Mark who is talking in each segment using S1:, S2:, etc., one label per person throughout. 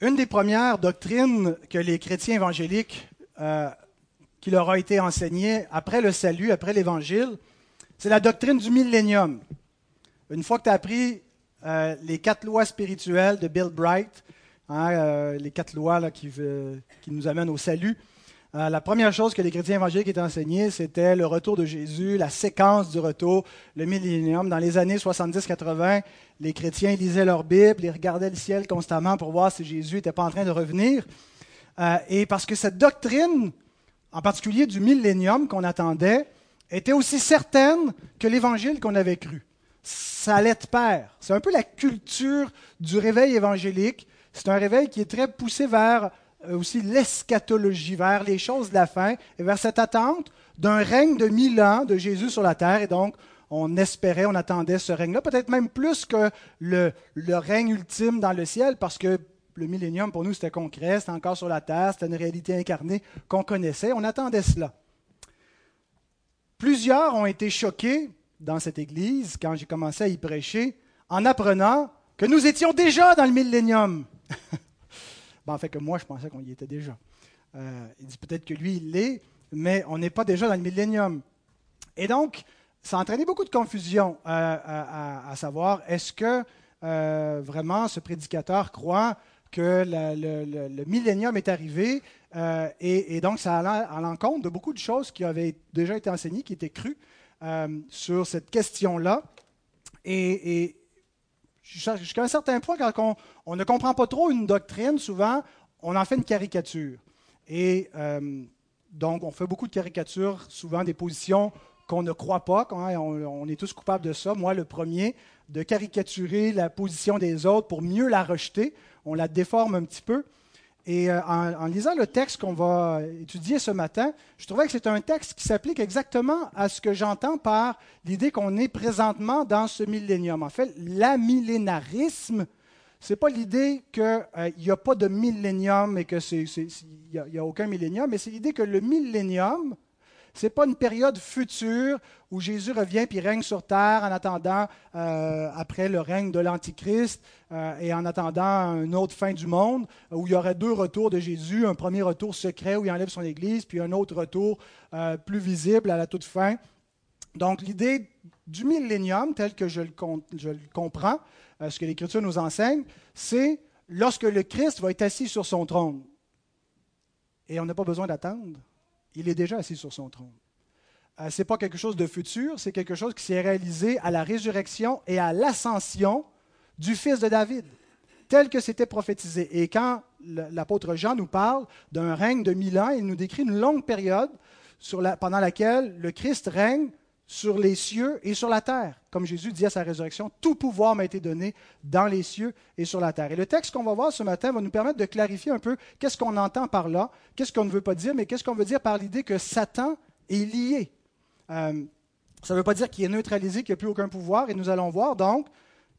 S1: Une des premières doctrines que les chrétiens évangéliques, euh, qui leur a été enseignée après le salut, après l'Évangile, c'est la doctrine du millénium. Une fois que tu as appris euh, les quatre lois spirituelles de Bill Bright, hein, euh, les quatre lois qui, nous amènent au salut, la première chose que les chrétiens évangéliques étaient enseignés, c'était le retour de Jésus, la séquence du retour, le millénium. Dans les années 70-80, les chrétiens lisaient leur Bible, ils regardaient le ciel constamment pour voir si Jésus n'était pas en train de revenir. Euh, et parce que cette doctrine, en particulier du millénium qu'on attendait, était aussi certaine que l'évangile qu'on avait cru. Ça allait de pair. C'est un peu la culture du réveil évangélique. C'est un réveil qui est très poussé vers euh, aussi l'eschatologie, vers les choses de la fin et vers cette attente d'un règne de mille ans de Jésus sur la terre. Et donc, on espérait, on attendait ce règne-là, peut-être même plus que le, le, règne ultime dans le ciel, parce que le millénium, pour nous, c'était concret, c'était encore sur la terre, c'était une réalité incarnée qu'on connaissait. On attendait cela. Plusieurs ont été choqués dans cette église, quand j'ai commencé à y prêcher, en apprenant que nous étions déjà dans le millénium. Ben, en fait, que moi, je pensais qu'on y était déjà. Euh, il dit peut-être que lui, il l'est, mais on n'est pas déjà dans le millénium. Et donc, ça a entraîné beaucoup de confusion euh, à, savoir est-ce que euh, vraiment ce prédicateur croit que le, millénium est arrivé et, donc ça allait à l'encontre de beaucoup de choses qui avaient déjà été enseignées, qui étaient crues sur cette question-là. et, jusqu'à un certain point, quand on, ne comprend pas trop une doctrine, souvent, on en fait une caricature. Et euh, donc, on fait beaucoup de caricatures, souvent des positions qu'on ne croit pas. on, on, est tous coupables de ça. Moi, le premier, de caricaturer la position des autres pour mieux la rejeter. On la déforme un petit peu. Et euh, en, lisant le texte qu'on va étudier ce matin, je trouvais que c'est un texte qui s'applique exactement à ce que j'entends par l'idée qu'on est présentement dans ce millénium. En fait, l'amillénarisme, ce n'est pas l'idée qu'il euh, n'y a pas de millénium et qu'il n'y a, a, aucun millénium, mais c'est l'idée que le millénium, ce n'est pas une période future où Jésus revient puis règne sur terre en attendant, euh, après le règne de l'Antichrist euh, et en attendant une autre fin du monde, où il y aurait deux retours de Jésus, un premier retour secret où il enlève son Église, puis un autre retour euh, plus visible à la toute fin. Donc l'idée du millénium, tel que je le, je le comprends, ce que l'Écriture nous enseigne, c'est lorsque le Christ va être assis sur son trône. Et on n'a pas besoin d'attendre il est déjà assis sur son trône. Euh, ce n'est pas quelque chose de futur, c'est quelque chose qui s'est réalisé à la résurrection et à l'ascension du fils de David, tel que c'était prophétisé. Et quand l'apôtre Jean nous parle d'un règne de mille ans, il nous décrit une longue période pendant laquelle le Christ règne sur les cieux et sur la terre. Comme Jésus dit à sa résurrection, tout pouvoir m'a été donné dans les cieux et sur la terre. Et le texte qu'on va voir ce matin va nous permettre de clarifier un peu qu'est-ce qu'on entend par là, qu'est-ce qu'on ne veut pas dire, mais qu'est-ce qu'on veut dire par l'idée que Satan est lié. Euh, ça ne veut pas dire qu'il est neutralisé, qu'il n'y a plus aucun pouvoir, et nous allons voir donc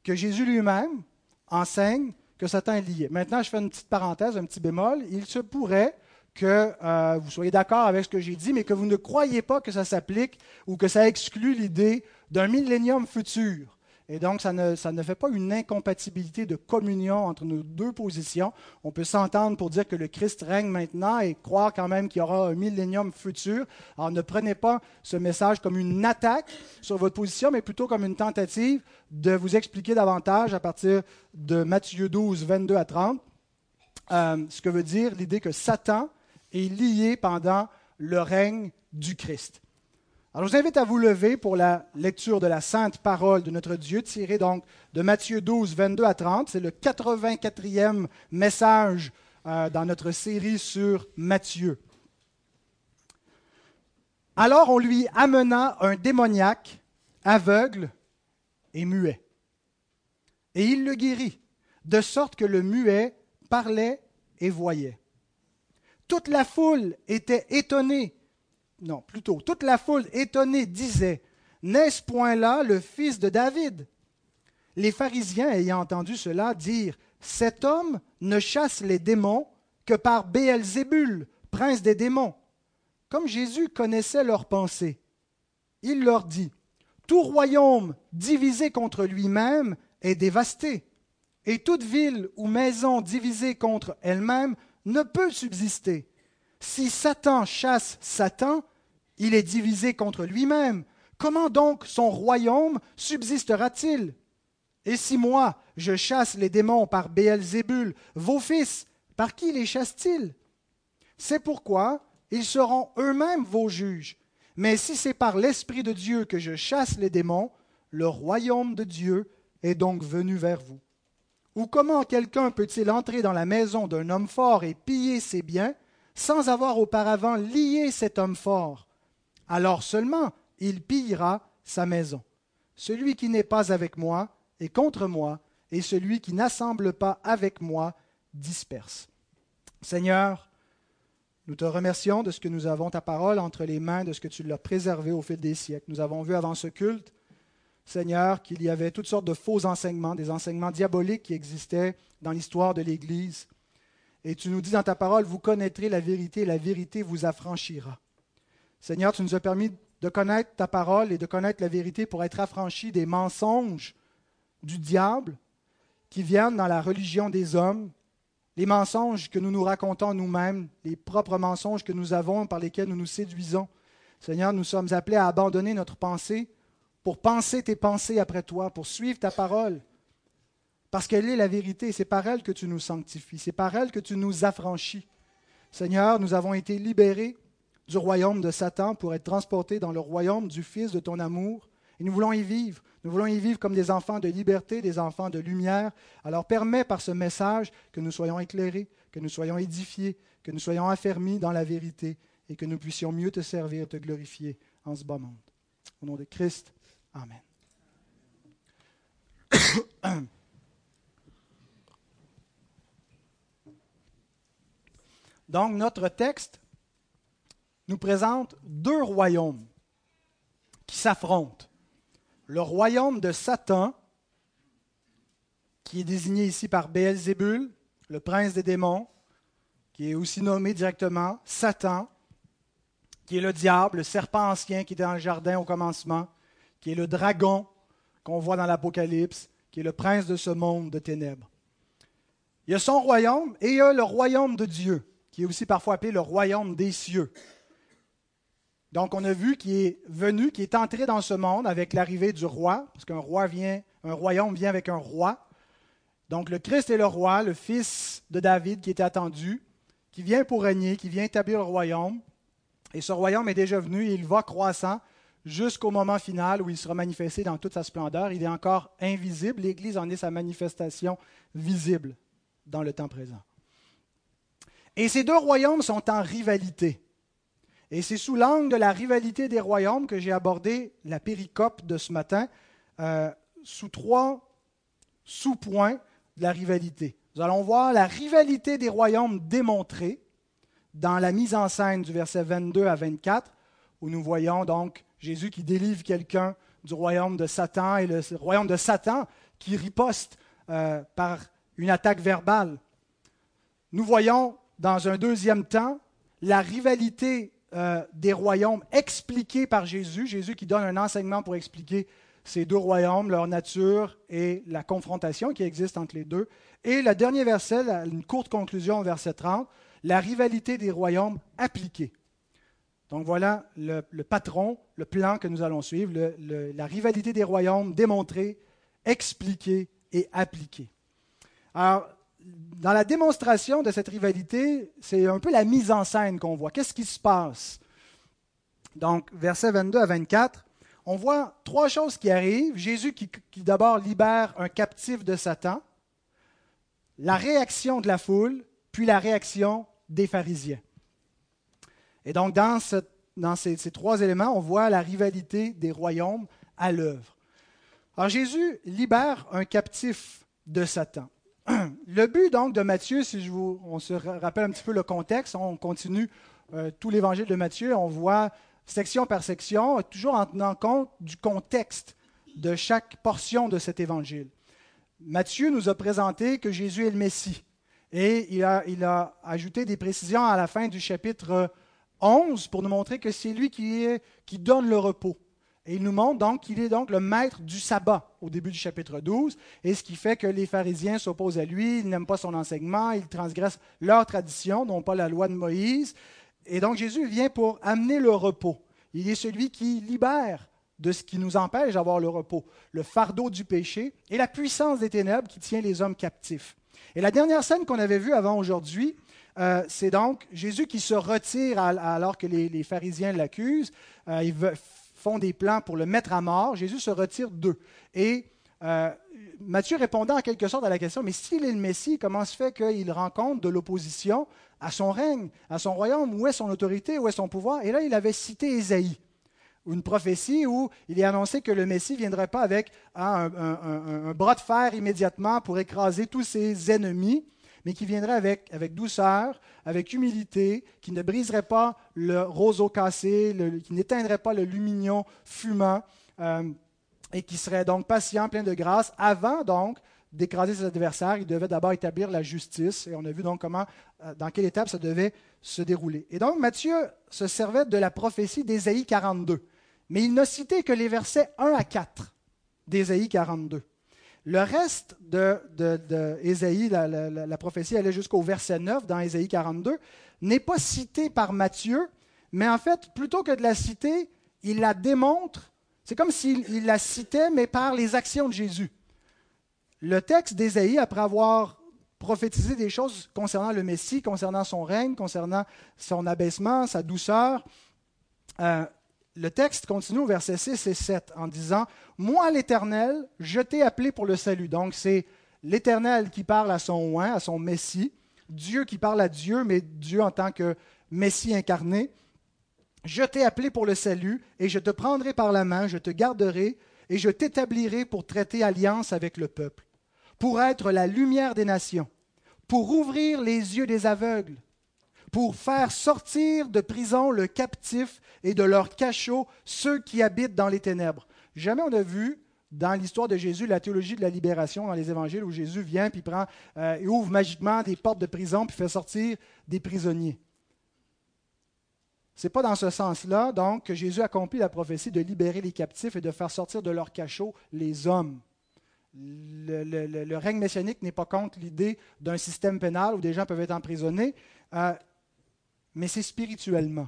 S1: que Jésus lui-même enseigne que Satan est lié. Maintenant, je fais une petite parenthèse, un petit bémol. Il se pourrait que euh, vous soyez d'accord avec ce que j'ai dit, mais que vous ne croyez pas que ça s'applique ou que ça exclut l'idée d'un millénium futur. Et donc, ça ne, ça ne, fait pas une incompatibilité de communion entre nos deux positions. On peut s'entendre pour dire que le Christ règne maintenant et croire quand même qu'il y aura un millénium futur. Alors, ne prenez pas ce message comme une attaque sur votre position, mais plutôt comme une tentative de vous expliquer davantage à partir de Matthieu 12, 22 à 30, euh, ce que veut dire l'idée que Satan est lié pendant le règne du Christ. Alors, je vous invite à vous lever pour la lecture de la sainte parole de notre Dieu, tirée donc de Matthieu 12, 22 à 30. C'est le 84e message euh, dans notre série sur Matthieu. Alors on lui amena un démoniaque, aveugle et muet. Et il le guérit, de sorte que le muet parlait et voyait. Toute la foule était étonnée. Non, plutôt, toute la foule étonnée disait, N'est-ce point là le fils de David? Les pharisiens ayant entendu cela dire, Cet homme ne chasse les démons que par Béelzébul, prince des démons. Comme Jésus connaissait leurs pensées, il leur dit, Tout royaume divisé contre lui-même est dévasté, et toute ville ou maison divisée contre elle-même ne peut subsister. Si Satan chasse Satan, il est divisé contre lui-même. Comment donc son royaume subsistera-t-il? Et si moi, je chasse les démons par Béelzébul, vos fils, par qui les chassent-ils? C'est pourquoi ils seront eux-mêmes vos juges. Mais si c'est par l'Esprit de Dieu que je chasse les démons, le royaume de Dieu est donc venu vers vous. Ou comment quelqu'un peut-il entrer dans la maison d'un homme fort et piller ses biens sans avoir auparavant lié cet homme fort? Alors seulement il pillera sa maison. Celui qui n'est pas avec moi est contre moi, et celui qui n'assemble pas avec moi disperse. Seigneur, nous te remercions de ce que nous avons ta parole entre les mains, de ce que tu l'as préservé au fil des siècles. Nous avons vu avant ce culte, Seigneur, qu'il y avait toutes sortes de faux enseignements, des enseignements diaboliques qui existaient dans l'histoire de l'Église. Et tu nous dis dans ta parole, vous connaîtrez la vérité, la vérité vous affranchira. Seigneur, tu nous as permis de connaître ta parole et de connaître la vérité pour être affranchis des mensonges du diable qui viennent dans la religion des hommes, les mensonges que nous nous racontons nous-mêmes, les propres mensonges que nous avons par lesquels nous nous séduisons. Seigneur, nous sommes appelés à abandonner notre pensée pour penser tes pensées après toi, pour suivre ta parole, parce qu'elle est la vérité. C'est par elle que tu nous sanctifies, c'est par elle que tu nous affranchis. Seigneur, nous avons été libérés du royaume de Satan pour être transportés dans le royaume du Fils de ton amour. Et nous voulons y vivre. Nous voulons y vivre comme des enfants de liberté, des enfants de lumière. Alors permets par ce message que nous soyons éclairés, que nous soyons édifiés, que nous soyons affermis dans la vérité et que nous puissions mieux te servir te glorifier en ce bas monde. Au nom de Christ, Amen. Donc notre texte nous présente deux royaumes qui s'affrontent. Le royaume de Satan, qui est désigné ici par Béelzébul, le prince des démons, qui est aussi nommé directement Satan, qui est le diable, le serpent ancien qui était dans le jardin au commencement, qui est le dragon qu'on voit dans l'Apocalypse, qui est le prince de ce monde de ténèbres. Il y a son royaume et il y a le royaume de Dieu, qui est aussi parfois appelé le royaume des cieux. Donc, on a vu qu'il est venu, qu'il est entré dans ce monde avec l'arrivée du roi, parce qu'un roi vient, un royaume vient avec un roi. Donc, le Christ est le roi, le fils de David qui était attendu, qui vient pour régner, qui vient établir le royaume. Et ce royaume est déjà venu et il va croissant jusqu'au moment final où il sera manifesté dans toute sa splendeur. Il est encore invisible. L'Église en est sa manifestation visible dans le temps présent. Et ces deux royaumes sont en rivalité. Et c'est sous l'angle de la rivalité des royaumes que j'ai abordé la péricope de ce matin, euh, sous trois sous-points de la rivalité. Nous allons voir la rivalité des royaumes démontrée dans la mise en scène du verset 22 à 24, où nous voyons donc Jésus qui délivre quelqu'un du royaume de Satan et le royaume de Satan qui riposte euh, par une attaque verbale. Nous voyons dans un deuxième temps la rivalité euh, des royaumes expliqués par Jésus, Jésus qui donne un enseignement pour expliquer ces deux royaumes, leur nature et la confrontation qui existe entre les deux. Et le dernier verset, une courte conclusion au verset 30, la rivalité des royaumes appliqués. Donc voilà le, patron, le plan que nous allons suivre, la rivalité des royaumes démontrée, expliquée et appliquée. Alors, dans la démonstration de cette rivalité, c'est un peu la mise en scène qu'on voit. Qu'est-ce qui se passe? Donc, versets 22 à 24, on voit trois choses qui arrivent. Jésus qui, qui d'abord libère un captif de Satan, la réaction de la foule, puis la réaction des pharisiens. Et donc, dans, ces, trois éléments, on voit la rivalité des royaumes à l'œuvre. Alors, Jésus libère un captif de Satan. Le but donc de Matthieu, si on se rappelle un petit peu le contexte, on continue euh, tout l'évangile de Matthieu, on voit section par section, toujours en tenant compte du contexte de chaque portion de cet évangile. Matthieu nous a présenté que Jésus est le Messie et il a, il a ajouté des précisions à la fin du chapitre 11 pour nous montrer que c'est lui qui, est, qui donne le repos. Et il nous montre donc qu'il est donc le maître du sabbat au début du chapitre 12, et ce qui fait que les pharisiens s'opposent à lui, ils n'aiment pas son enseignement, ils transgressent leur tradition, non pas la loi de Moïse. Et donc Jésus vient pour amener le repos. Il est celui qui libère de ce qui nous empêche d'avoir le repos, le fardeau du péché et la puissance des ténèbres qui tient les hommes captifs. Et la dernière scène qu'on avait vue avant aujourd'hui, euh, c'est donc Jésus qui se retire alors que les, pharisiens l'accusent. Euh, ils font des plans pour le mettre à mort. Jésus se retire d'eux. Et euh, Matthieu répondant en quelque sorte à la question, mais s'il est le Messie, comment se fait qu'il rencontre de l'opposition à son règne, à son royaume? Où est son autorité? Où est son pouvoir Et là, il avait cité Ésaïe une prophétie où il est annoncé que le Messie ne viendrait pas avec hein, un, bras de fer immédiatement pour écraser tous ses ennemis, mais qui viendrait avec, douceur, avec humilité, qui ne briserait pas le roseau cassé, qui n'éteindrait pas le lumignon fumant, euh, et qui serait donc patient, plein de grâce, avant donc d'écraser ses adversaires, il devait d'abord établir la justice, et on a vu donc comment, euh, dans quelle étape ça devait se dérouler. Et donc Matthieu se servait de la prophétie d'Ésaïe 42 mais il n'a cité que les versets 1 à 4 d'Ésaïe 42. Le reste de, de, la, prophétie allait jusqu'au verset 9 dans Ésaïe 42, n'est pas cité par Matthieu, mais en fait, plutôt que de la citer, il la démontre. C'est comme s'il la citait, mais par les actions de Jésus. Le texte d'Ésaïe, après avoir prophétisé des choses concernant le Messie, concernant son règne, concernant son abaissement, sa douceur, euh, le texte continue au verset 6 et 7 en disant Moi, l'Éternel, je t'ai appelé pour le salut. Donc, c'est l'Éternel qui parle à son oint, à son Messie, Dieu qui parle à Dieu, mais Dieu en tant que Messie incarné. Je t'ai appelé pour le salut, et je te prendrai par la main, je te garderai, et je t'établirai pour traiter alliance avec le peuple, pour être la lumière des nations, pour ouvrir les yeux des aveugles pour faire sortir de prison le captif et de leur cachot ceux qui habitent dans les ténèbres. Jamais on a vu dans l'histoire de Jésus la théologie de la libération dans les évangiles où Jésus vient puis prend euh, et ouvre magiquement des portes de prison puis fait sortir des prisonniers. Ce n'est pas dans ce sens-là, donc, que Jésus accomplit la prophétie de libérer les captifs et de faire sortir de leur cachot les hommes. Le, règne messianique n'est pas contre l'idée d'un système pénal où des gens peuvent être emprisonnés. Euh, mais c'est spirituellement.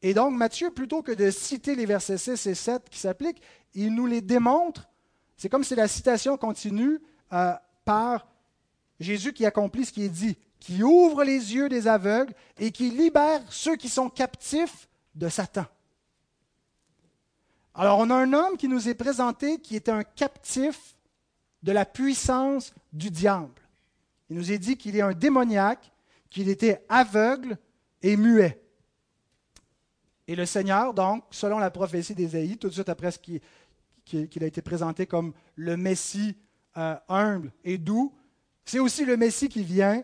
S1: Et donc, Matthieu, plutôt que de citer les versets 6 et 7 qui s'appliquent, il nous les démontre. C'est comme si la citation continue euh, par Jésus qui accomplit ce qui est dit, qui ouvre les yeux des aveugles et qui libère ceux qui sont captifs de Satan. Alors, on a un homme qui nous est présenté qui est un captif de la puissance du diable. Il nous est dit qu'il est un démoniaque, qu'il était aveugle, et muet. Et le Seigneur, donc, selon la prophétie d'Ésaïe, tout de suite après ce qu'il a été présenté comme le Messie euh, humble et doux, c'est aussi le Messie qui vient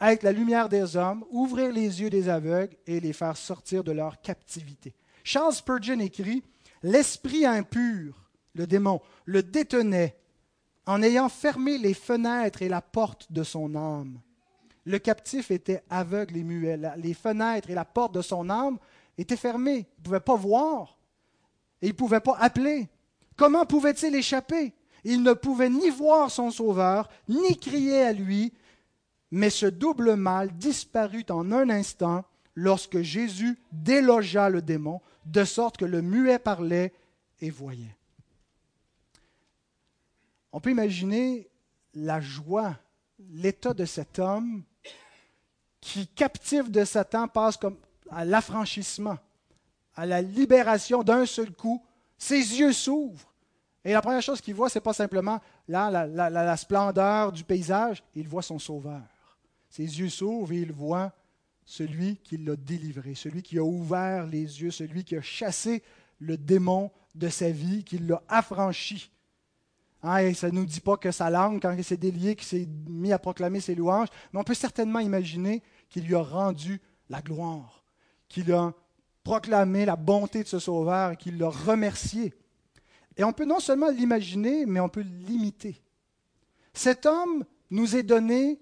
S1: être la lumière des hommes, ouvrir les yeux des aveugles et les faire sortir de leur captivité. Charles Spurgeon écrit L'esprit impur, le démon, le détenait en ayant fermé les fenêtres et la porte de son âme. Le captif était aveugle et muet. Les fenêtres et la porte de son âme étaient fermées. Il ne pouvait pas voir. Et il ne pouvait pas appeler. Comment pouvait-il échapper? Il ne pouvait ni voir son Sauveur, ni crier à lui. Mais ce double mal disparut en un instant lorsque Jésus délogea le démon, de sorte que le muet parlait et voyait. On peut imaginer la joie, l'état de cet homme qui, captif de Satan, passe comme à l'affranchissement, à la libération d'un seul coup. Ses yeux s'ouvrent. Et la première chose qu'il voit, ce n'est pas simplement là, la, splendeur du paysage, il voit son sauveur. Ses yeux s'ouvrent et il voit celui qui l'a délivré, celui qui a ouvert les yeux, celui qui a chassé le démon de sa vie, qui l'a affranchi. Hein, ça ne nous dit pas que sa langue, quand il s'est délié, qu'il s'est mis à proclamer ses louanges, mais on peut certainement imaginer qu'il lui a rendu la gloire, qu'il a proclamé la bonté de ce Sauveur et qu'il l'a remercié. Et on peut non seulement l'imaginer, mais on peut l'imiter. Cet homme nous est donné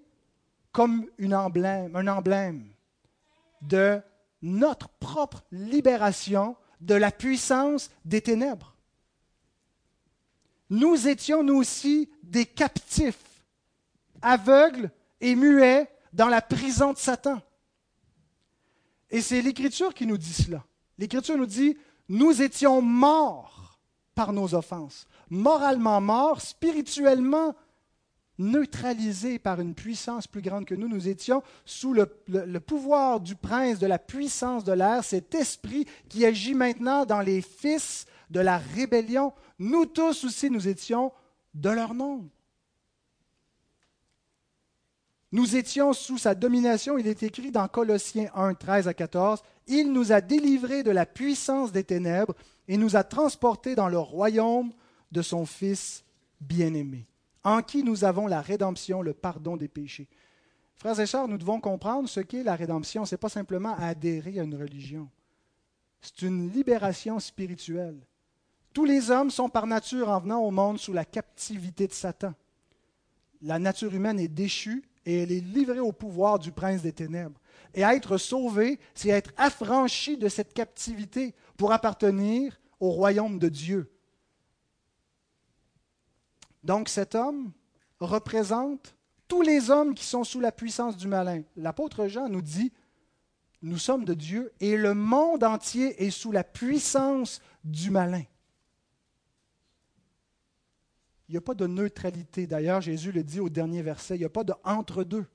S1: comme emblème, un emblème de notre propre libération de la puissance des ténèbres. Nous étions nous aussi des captifs, aveugles et muets dans la prison de Satan. Et c'est l'Écriture qui nous dit cela. L'Écriture nous dit, nous étions morts par nos offenses, moralement morts, spirituellement neutralisés par une puissance plus grande que nous. Nous étions sous le, pouvoir du prince de la puissance de l'air, cet esprit qui agit maintenant dans les fils de la rébellion. Nous tous aussi, nous étions de leur nombre. Nous étions sous sa domination. Il est écrit dans Colossiens 1, 13 à 14, Il nous a délivrés de la puissance des ténèbres et nous a transportés dans le royaume de son Fils bien-aimé, en qui nous avons la rédemption, le pardon des péchés. Frères et sœurs, nous devons comprendre ce qu'est la rédemption. Ce n'est pas simplement adhérer à une religion. C'est une libération spirituelle. Tous les hommes sont par nature en venant au monde sous la captivité de Satan. La nature humaine est déchue et elle est livrée au pouvoir du prince des ténèbres. Et être sauvé, c'est être affranchi de cette captivité pour appartenir au royaume de Dieu. Donc cet homme représente tous les hommes qui sont sous la puissance du malin. L'apôtre Jean nous dit, nous sommes de Dieu et le monde entier est sous la puissance du malin. Il n'y a pas de neutralité. D'ailleurs, Jésus le dit au dernier verset, il n'y a pas de entre-deux.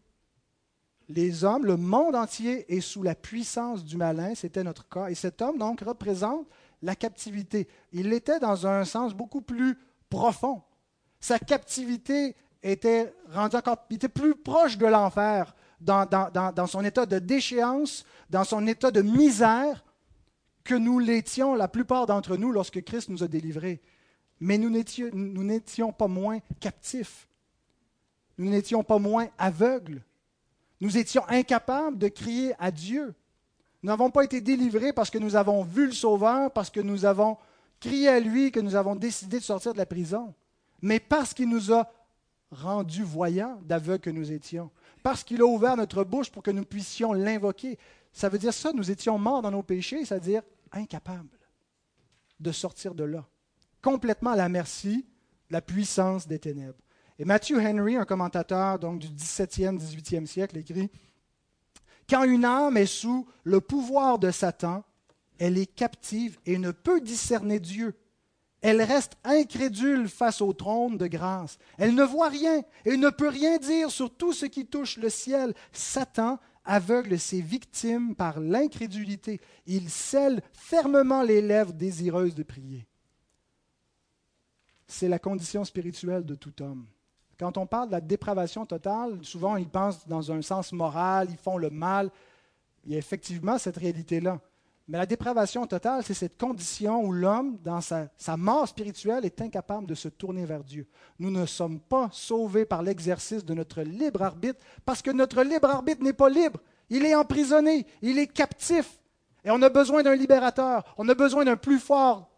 S1: Les hommes, le monde entier est sous la puissance du malin, c'était notre cas. Et cet homme, donc, représente la captivité. Il l'était dans un sens beaucoup plus profond. Sa captivité était rendue encore plus proche de l'enfer dans, dans, son état de déchéance, dans son état de misère, que nous l'étions, la plupart d'entre nous, lorsque Christ nous a délivrés mais nous n'étions pas moins captifs. Nous n'étions pas moins aveugles. Nous étions incapables de crier à Dieu. Nous n'avons pas été délivrés parce que nous avons vu le Sauveur, parce que nous avons crié à lui, que nous avons décidé de sortir de la prison, mais parce qu'il nous a rendus voyants d'aveugles que nous étions, parce qu'il a ouvert notre bouche pour que nous puissions l'invoquer. Ça veut dire ça, nous étions morts dans nos péchés, c'est-à-dire incapables de sortir de là complètement à la merci de la puissance des ténèbres. Et Matthew Henry, un commentateur donc, du 17e, 18e siècle, écrit Quand une âme est sous le pouvoir de Satan, elle est captive et ne peut discerner Dieu. Elle reste incrédule face au trône de grâce. Elle ne voit rien et ne peut rien dire sur tout ce qui touche le ciel. Satan aveugle ses victimes par l'incrédulité. Il scelle fermement les lèvres désireuses de prier c'est la condition spirituelle de tout homme. Quand on parle de la dépravation totale, souvent ils pensent dans un sens moral, ils font le mal. Il y a effectivement cette réalité-là. Mais la dépravation totale, c'est cette condition où l'homme, dans sa, sa, mort spirituelle, est incapable de se tourner vers Dieu. Nous ne sommes pas sauvés par l'exercice de notre libre arbitre, parce que notre libre arbitre n'est pas libre. Il est emprisonné, il est captif. Et on a besoin d'un libérateur, on a besoin d'un plus fort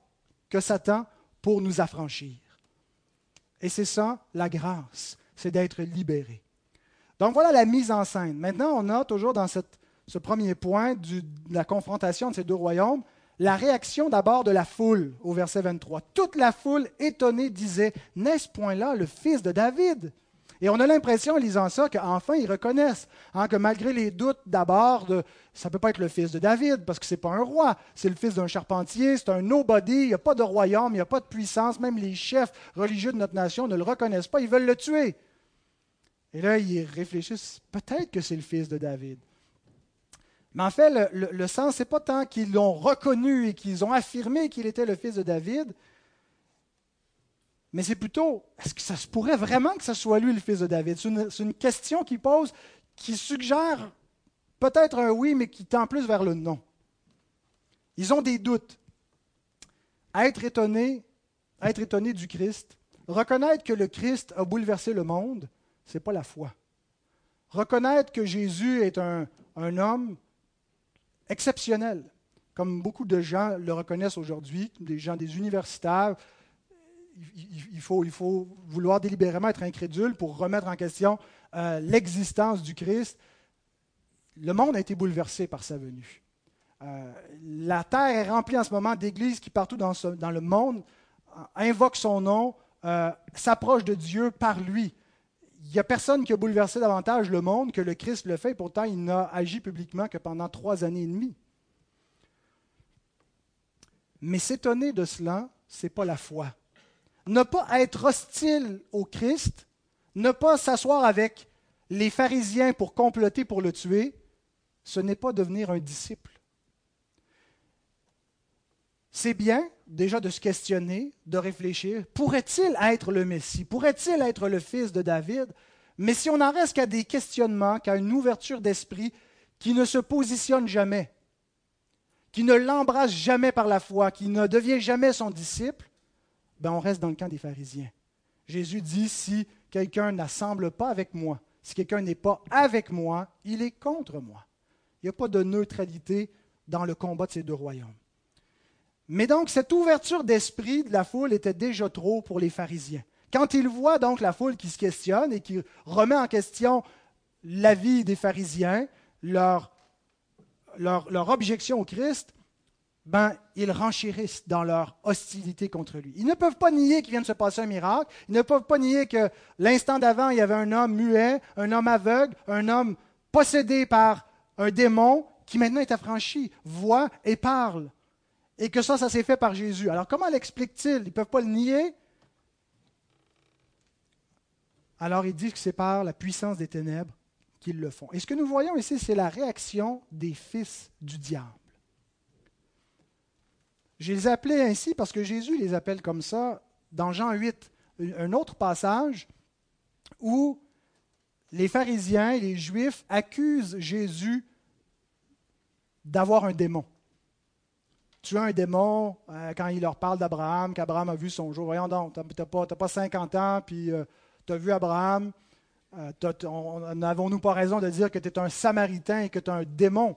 S1: que Satan pour nous affranchir. Et c'est ça, la grâce, c'est d'être libéré. Donc voilà la mise en scène. Maintenant, on a toujours dans ce premier point de la confrontation de ces deux royaumes, la réaction d'abord de la foule au verset 23. Toute la foule étonnée disait, N'est-ce point là le fils de David? Et on a l'impression, en lisant ça, qu'enfin ils reconnaissent hein, que malgré les doutes d'abord, ça ne peut pas être le fils de David, parce que ce n'est pas un roi, c'est le fils d'un charpentier, c'est un nobody, il n'y a pas de royaume, il n'y a pas de puissance, même les chefs religieux de notre nation ne le reconnaissent pas, ils veulent le tuer. Et là, ils réfléchissent, peut-être que c'est le fils de David. Mais en fait, le, le, sens, ce n'est pas tant qu'ils l'ont reconnu et qu'ils ont affirmé qu'il était le fils de David, mais c'est plutôt, est-ce que ça se pourrait vraiment que ce soit lui le fils de David? C'est une, question qui pose, qui suggère peut-être un oui, mais qui tend plus vers le non. Ils ont des doutes. Être étonné, être étonné du Christ, reconnaître que le Christ a bouleversé le monde, ce n'est pas la foi. Reconnaître que Jésus est un, un homme exceptionnel, comme beaucoup de gens le reconnaissent aujourd'hui, des gens des universitaires, il faut, vouloir délibérément être incrédule pour remettre en question euh, l'existence du Christ. Le monde a été bouleversé par sa venue. Euh, la terre est remplie en ce moment d'églises qui, partout dans, le monde, invoquent son nom, euh, s'approchent de Dieu par lui. Il n'y a personne qui a bouleversé davantage le monde que le Christ le fait, et pourtant il n'a agi publiquement que pendant trois années et demie. Mais s'étonner de cela, ce n'est pas la foi. Ne pas être hostile au Christ, ne pas s'asseoir avec les pharisiens pour comploter pour le tuer, ce n'est pas devenir un disciple. C'est bien déjà de se questionner, de réfléchir. Pourrait-il être le Messie? Pourrait-il être le fils de David? Mais si on en reste qu'à des questionnements, qu'à une ouverture d'esprit qui ne se positionne jamais, qui ne l'embrasse jamais par la foi, qui ne devient jamais son disciple, ben on reste dans le camp des pharisiens. Jésus dit, si quelqu'un n'assemble pas avec moi, si quelqu'un n'est pas avec moi, il est contre moi. Il n'y a pas de neutralité dans le combat de ces deux royaumes. Mais donc, cette ouverture d'esprit de la foule était déjà trop pour les pharisiens. Quand ils voient donc la foule qui se questionne et qui remet en question l'avis des pharisiens, leur, objection au Christ, ben, ils renchérissent dans leur hostilité contre lui. Ils ne peuvent pas nier qu'il vient de se passer un miracle. Ils ne peuvent pas nier que l'instant d'avant, il y avait un homme muet, un homme aveugle, un homme possédé par un démon qui maintenant est affranchi, voit et parle et que ça, ça s'est fait par Jésus. Alors comment l'expliquent-ils Ils ne peuvent pas le nier? Alors ils disent que c'est par la puissance des ténèbres qu'ils le font. Et ce que nous voyons ici, c'est la réaction des fils du diable. Je les appelais ainsi parce que Jésus les appelle comme ça dans Jean 8, un autre passage où les pharisiens et les juifs accusent Jésus d'avoir un démon tu as un démon euh, quand il leur parle d'Abraham, qu'Abraham a vu son jour. Voyons donc, tu n'as pas, pas, 50 ans, puis euh, tu as vu Abraham. Euh, n'avons-nous pas raison de dire que tu es un samaritain et que tu es un démon?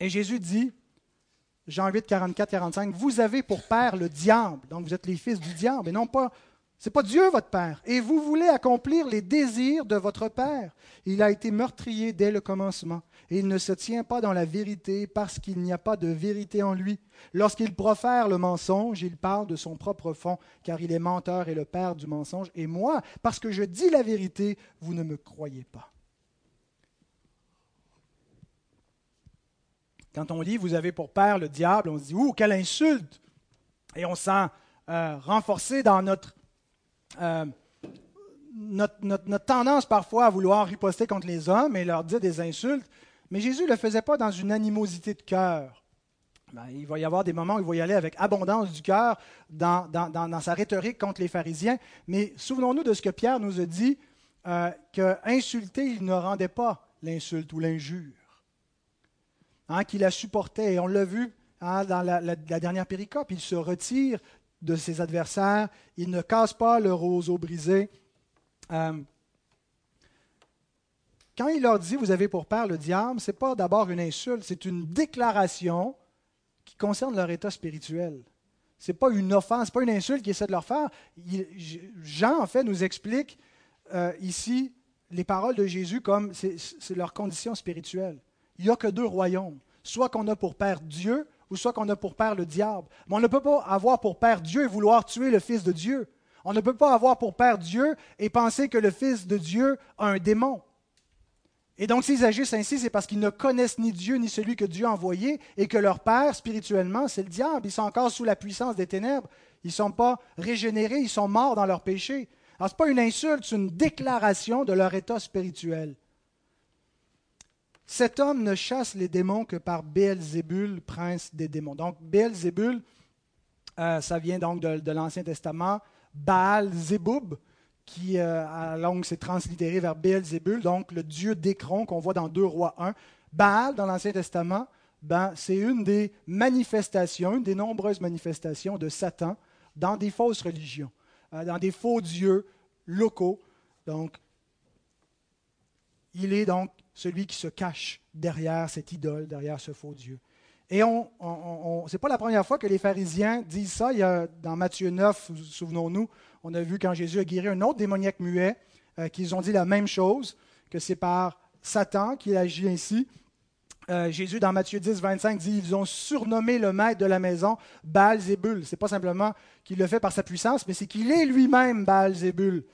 S1: Et Jésus dit, Jean 8, 44, 45, vous avez pour père le diable, donc vous êtes les fils du diable, et non pas ce n'est pas Dieu votre Père. Et vous voulez accomplir les désirs de votre Père. Il a été meurtrier dès le commencement. Et il ne se tient pas dans la vérité parce qu'il n'y a pas de vérité en lui. Lorsqu'il profère le mensonge, il parle de son propre fond, car il est menteur et le père du mensonge. Et moi, parce que je dis la vérité, vous ne me croyez pas. Quand on dit vous avez pour père le diable, on se dit ouh, quelle insulte! Et on sent euh, renforcé dans notre euh, notre, tendance parfois à vouloir riposter contre les hommes et leur dire des insultes, mais Jésus ne le faisait pas dans une animosité de cœur. Ben, il va y avoir des moments où il va y aller avec abondance du cœur dans, sa rhétorique contre les pharisiens, mais souvenons-nous de ce que Pierre nous a dit, euh, qu'insulter, il ne rendait pas l'insulte ou l'injure, hein, qu'il la supportait, et on l'a vu hein, dans la, la, dernière péricope, il se retire de ses adversaires. Il ne casse pas le roseau brisé. Euh, quand il leur dit Vous avez pour père le diable, ce n'est pas d'abord une insulte, c'est une déclaration qui concerne leur état spirituel. Ce n'est pas une offense, ce n'est pas une insulte qu'il essaie de leur faire. Jean, en fait, nous explique euh, ici les paroles de Jésus comme c'est leur condition spirituelle. Il n'y a que deux royaumes. Soit qu'on a pour père Dieu, ou soit qu'on a pour père le diable. Mais on ne peut pas avoir pour père Dieu et vouloir tuer le Fils de Dieu. On ne peut pas avoir pour père Dieu et penser que le Fils de Dieu a un démon. Et donc, s'ils agissent ainsi, c'est parce qu'ils ne connaissent ni Dieu ni celui que Dieu a envoyé et que leur père, spirituellement, c'est le diable. Ils sont encore sous la puissance des ténèbres. Ils ne sont pas régénérés, ils sont morts dans leur péché. Alors, ce n'est pas une insulte, c'est une déclaration de leur état spirituel. Cet homme ne chasse les démons que par Béelzébul, prince des démons. Donc, Béelzébul, euh, ça vient donc de, l'Ancien Testament. Baal Zéboub, qui euh, à longue s'est translittéré vers Béelzébul, donc le dieu d'Écron qu'on voit dans 2 Rois 1. Baal, dans l'Ancien Testament, ben, c'est une des manifestations, une des nombreuses manifestations de Satan dans des fausses religions, euh, dans des faux dieux locaux. Donc, il est donc celui qui se cache derrière cette idole, derrière ce faux Dieu. Et on, ce n'est pas la première fois que les pharisiens disent ça. Il y a, dans Matthieu 9, souvenons-nous, on a vu quand Jésus a guéri un autre démoniaque muet, euh, qu'ils ont dit la même chose, que c'est par Satan qu'il agit ainsi. euh, Jésus, dans Matthieu 10, 25, dit Ils ont surnommé le maître de la maison Baal-Zébul. Ce n'est pas simplement qu'il le fait par sa puissance, mais c'est qu'il est lui-même Baal-Zébul.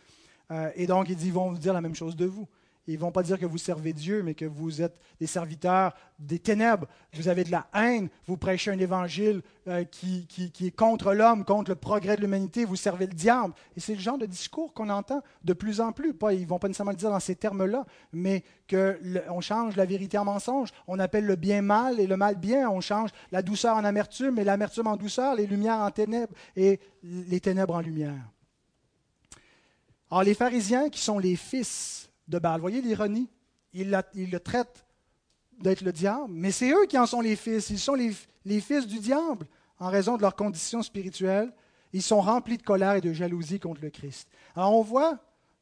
S1: Euh, et donc, Ils vont vous dire la même chose de vous. Ils ne vont pas dire que vous servez Dieu, mais que vous êtes des serviteurs des ténèbres. Vous avez de la haine. Vous prêchez un évangile euh, qui, est contre l'homme, contre le progrès de l'humanité. Vous servez le diable. Et c'est le genre de discours qu'on entend de plus en plus. Pas, ils ne vont pas nécessairement le dire dans ces termes-là, mais qu'on change la vérité en mensonge. On appelle le bien mal et le mal bien. On change la douceur en amertume et l'amertume en douceur, les lumières en ténèbres et les ténèbres en lumière. Alors les pharisiens qui sont les fils de Baal. Voyez l'ironie? Ils, le traitent d'être le diable, mais c'est eux qui en sont les fils. Ils sont les, les, fils du diable en raison de leur condition spirituelle. Ils sont remplis de colère et de jalousie contre le Christ. Alors on voit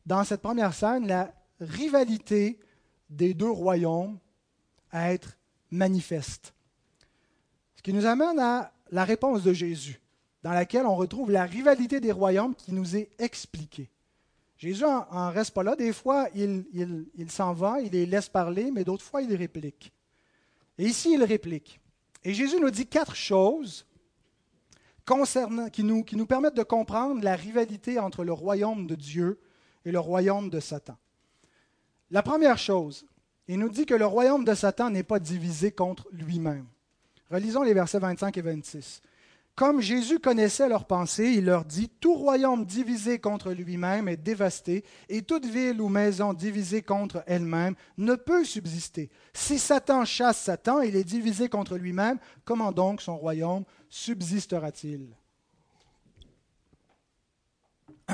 S1: dans cette première scène la rivalité des deux royaumes à être manifeste. Ce qui nous amène à la réponse de Jésus, dans laquelle on retrouve la rivalité des royaumes qui nous est expliquée. Jésus en, reste pas là. Des fois, il, s'en va, il les laisse parler, mais d'autres fois, il réplique. Et ici, il réplique. Et Jésus nous dit quatre choses qui nous permettent de comprendre la rivalité entre le royaume de Dieu et le royaume de Satan. La première chose, il nous dit que le royaume de Satan n'est pas divisé contre lui-même. Relisons les versets 25 et 26. Comme Jésus connaissait leurs pensées, il leur dit, Tout royaume divisé contre lui-même est dévasté, et toute ville ou maison divisée contre elle-même ne peut subsister. Si Satan chasse Satan, il est divisé contre lui-même, comment donc son royaume subsistera-t-il?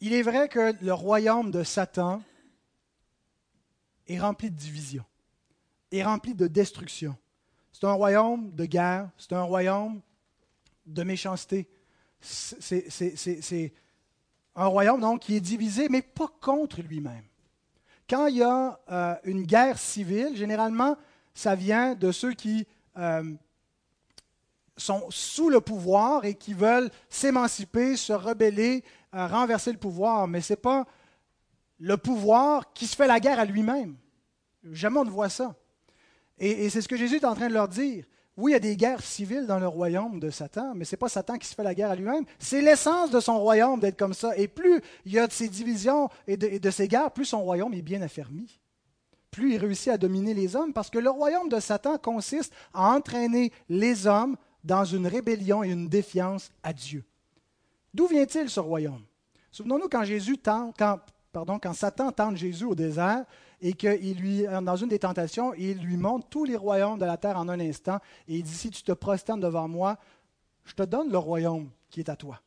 S1: Il est vrai que le royaume de Satan est rempli de division, est rempli de destruction c'est un royaume de guerre, c'est un royaume de méchanceté. C'est un royaume donc qui est divisé, mais pas contre lui-même. Quand il y a euh, une guerre civile, généralement, ça vient de ceux qui euh, sont sous le pouvoir et qui veulent s'émanciper, se rebeller, euh, renverser le pouvoir. Mais ce n'est pas le pouvoir qui se fait la guerre à lui-même. Jamais on ne voit ça. Et, c'est ce que Jésus est en train de leur dire. Oui, il y a des guerres civiles dans le royaume de Satan, mais ce n'est pas Satan qui se fait la guerre à lui-même. C'est l'essence de son royaume d'être comme ça. Et plus il y a de ces divisions et de, ces guerres, plus son royaume est bien affermi. Plus il réussit à dominer les hommes, parce que le royaume de Satan consiste à entraîner les hommes dans une rébellion et une défiance à Dieu. D'où vient-il ce royaume? Souvenons-nous quand quand, quand Satan tente Jésus au désert, et qu'il lui, dans une des tentations, il lui montre tous les royaumes de la terre en un instant, et il dit, si tu te prosternes devant moi, je te donne le royaume qui est à toi.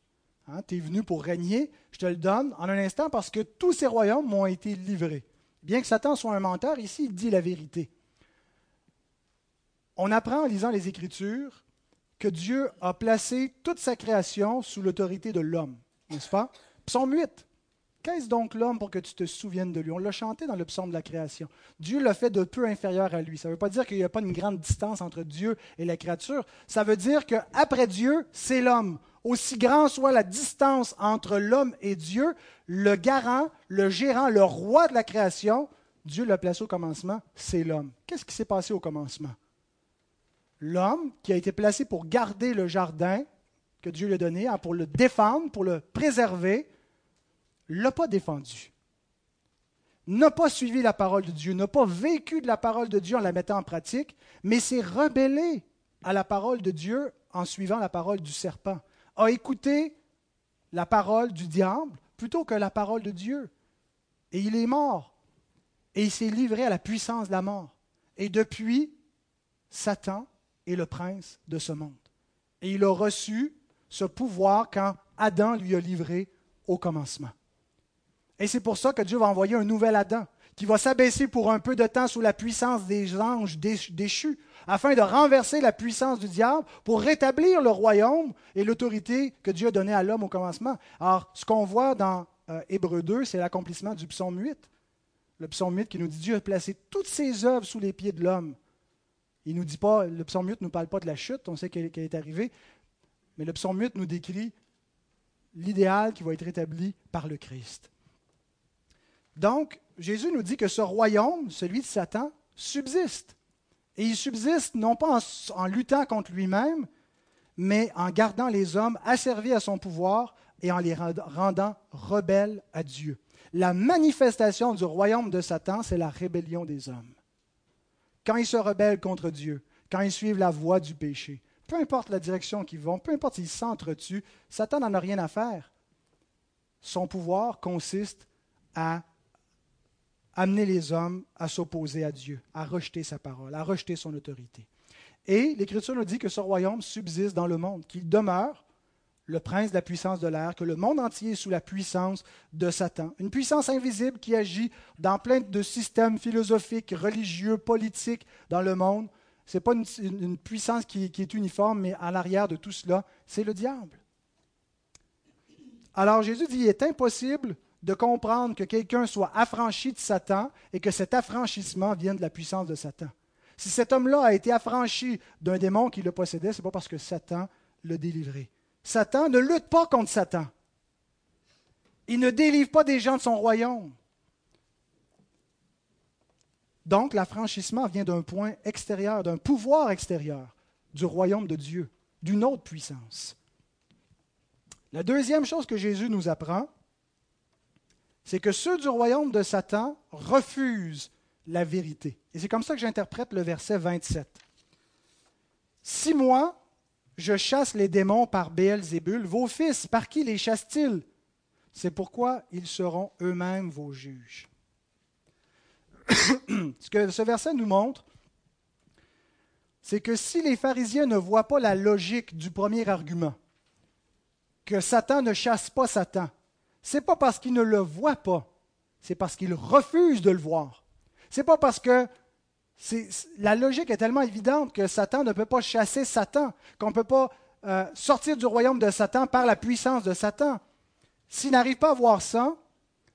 S1: Hein, tu es venu pour régner, je te le donne en un instant parce que tous ces royaumes m'ont été livrés. Bien que Satan soit un menteur, ici, il dit la vérité. On apprend en lisant les Écritures que Dieu a placé toute sa création sous l'autorité de l'homme, n'est-ce pas? Psaume 8. Qu'est-ce donc l'homme pour que tu te souviennes de lui? On l'a chanté dans le psaume de la création. Dieu l'a fait de peu inférieur à lui. Ça ne veut pas dire qu'il n'y a pas une grande distance entre Dieu et la créature. Ça veut dire qu'après Dieu, c'est l'homme. Aussi grand soit la distance entre l'homme et Dieu, le garant, le gérant, le roi de la création, Dieu l'a placé au commencement, c'est l'homme. Qu'est-ce qui s'est passé au commencement? L'homme qui a été placé pour garder le jardin que Dieu lui a donné, hein, pour le défendre, pour le préserver, l'a pas défendu, n'a pas suivi la parole de Dieu, n'a pas vécu de la parole de Dieu en la mettant en pratique, mais s'est rebellé à la parole de Dieu en suivant la parole du serpent, a écouté la parole du diable plutôt que la parole de Dieu. Et il est mort. Et il s'est livré à la puissance de la mort. Et depuis, Satan est le prince de ce monde. Et il a reçu ce pouvoir quand Adam lui a livré au commencement. Et c'est pour ça que Dieu va envoyer un nouvel Adam, qui va s'abaisser pour un peu de temps sous la puissance des anges déchus, afin de renverser la puissance du diable, pour rétablir le royaume et l'autorité que Dieu a donnée à l'homme au commencement. Alors, ce qu'on voit dans euh, Hébreu 2, c'est l'accomplissement du psaume 8. Le psaume 8 qui nous dit Dieu a placé toutes ses œuvres sous les pieds de l'homme. Il nous dit pas, le psaume 8 ne nous parle pas de la chute, on sait qu'elle est arrivée, mais le psaume 8 nous décrit l'idéal qui va être établi par le Christ. Donc, Jésus nous dit que ce royaume, celui de Satan, subsiste. Et il subsiste non pas en, luttant contre lui-même, mais en gardant les hommes asservis à son pouvoir et en les rendant rebelles à Dieu. La manifestation du royaume de Satan, c'est la rébellion des hommes. Quand ils se rebellent contre Dieu, quand ils suivent la voie du péché, peu importe la direction qu'ils vont, peu importe s'ils s'entretuent, Satan n'en a rien à faire. Son pouvoir consiste à amener les hommes à s'opposer à Dieu, à rejeter sa parole, à rejeter son autorité. Et l'Écriture nous dit que ce royaume subsiste dans le monde, qu'il demeure le prince de la puissance de l'air, que le monde entier est sous la puissance de Satan. Une puissance invisible qui agit dans plein de systèmes philosophiques, religieux, politiques dans le monde. Ce n'est pas une, puissance qui, qui est uniforme, mais à l'arrière de tout cela, c'est le diable. Alors Jésus dit, il est impossible de comprendre que quelqu'un soit affranchi de Satan et que cet affranchissement vienne de la puissance de Satan. Si cet homme-là a été affranchi d'un démon qui le possédait, ce n'est pas parce que Satan l'a délivré. Satan ne lutte pas contre Satan. Il ne délivre pas des gens de son royaume. Donc, l'affranchissement vient d'un point extérieur, d'un pouvoir extérieur, du royaume de Dieu, d'une autre puissance. La deuxième chose que Jésus nous apprend, c'est que ceux du royaume de Satan refusent la vérité. Et c'est comme ça que j'interprète le verset 27. Si moi, je chasse les démons par Béelzébul, vos fils, par qui les chassent-ils? C'est pourquoi ils seront eux-mêmes vos juges. Ce que ce verset nous montre, c'est que si les pharisiens ne voient pas la logique du premier argument, que Satan ne chasse pas Satan, c'est pas parce qu'il ne le voit pas, c'est parce qu'il refuse de le voir. C'est pas parce que la logique est tellement évidente que Satan ne peut pas chasser Satan, qu'on ne peut pas euh, sortir du royaume de Satan par la puissance de Satan. S'il n'arrive pas à voir ça,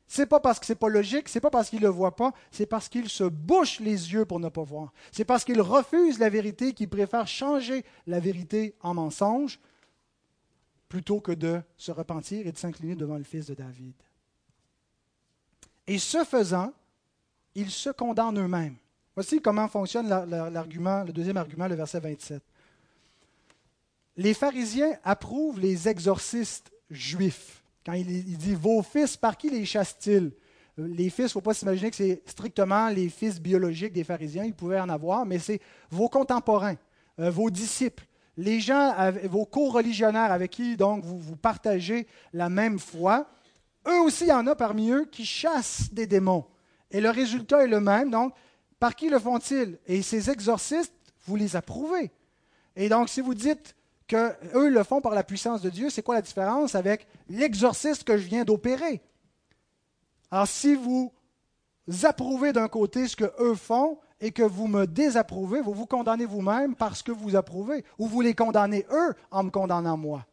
S1: c'est pas parce que c'est pas logique, c'est pas parce qu'il ne le voit pas, c'est parce qu'il se bouche les yeux pour ne pas voir. C'est parce qu'il refuse la vérité qu'il préfère changer la vérité en mensonge plutôt que de se repentir et de s'incliner devant le fils de David. Et ce faisant, ils se condamnent eux-mêmes. Voici comment fonctionne l'argument, le deuxième argument, le verset 27. Les pharisiens approuvent les exorcistes juifs. Quand il, dit Vos fils, par qui les chassent-ils Les fils, il ne faut pas s'imaginer que c'est strictement les fils biologiques des pharisiens, ils pouvaient en avoir, mais c'est vos contemporains, euh, vos disciples, les gens, vos co-religionnaires avec qui donc vous, vous partagez la même foi, eux aussi, il y en a parmi eux qui chassent des démons. Et le résultat est le même. Donc, par qui le font-ils? Et ces exorcistes, vous les approuvez. Et donc, si vous dites qu'eux le font par la puissance de Dieu, c'est quoi la différence avec l'exorciste que je viens d'opérer? Alors, si vous approuvez d'un côté ce qu'eux font, et que vous me désapprouvez, vous vous condamnez vous-même parce que vous approuvez, ou vous les condamnez eux en me condamnant moi.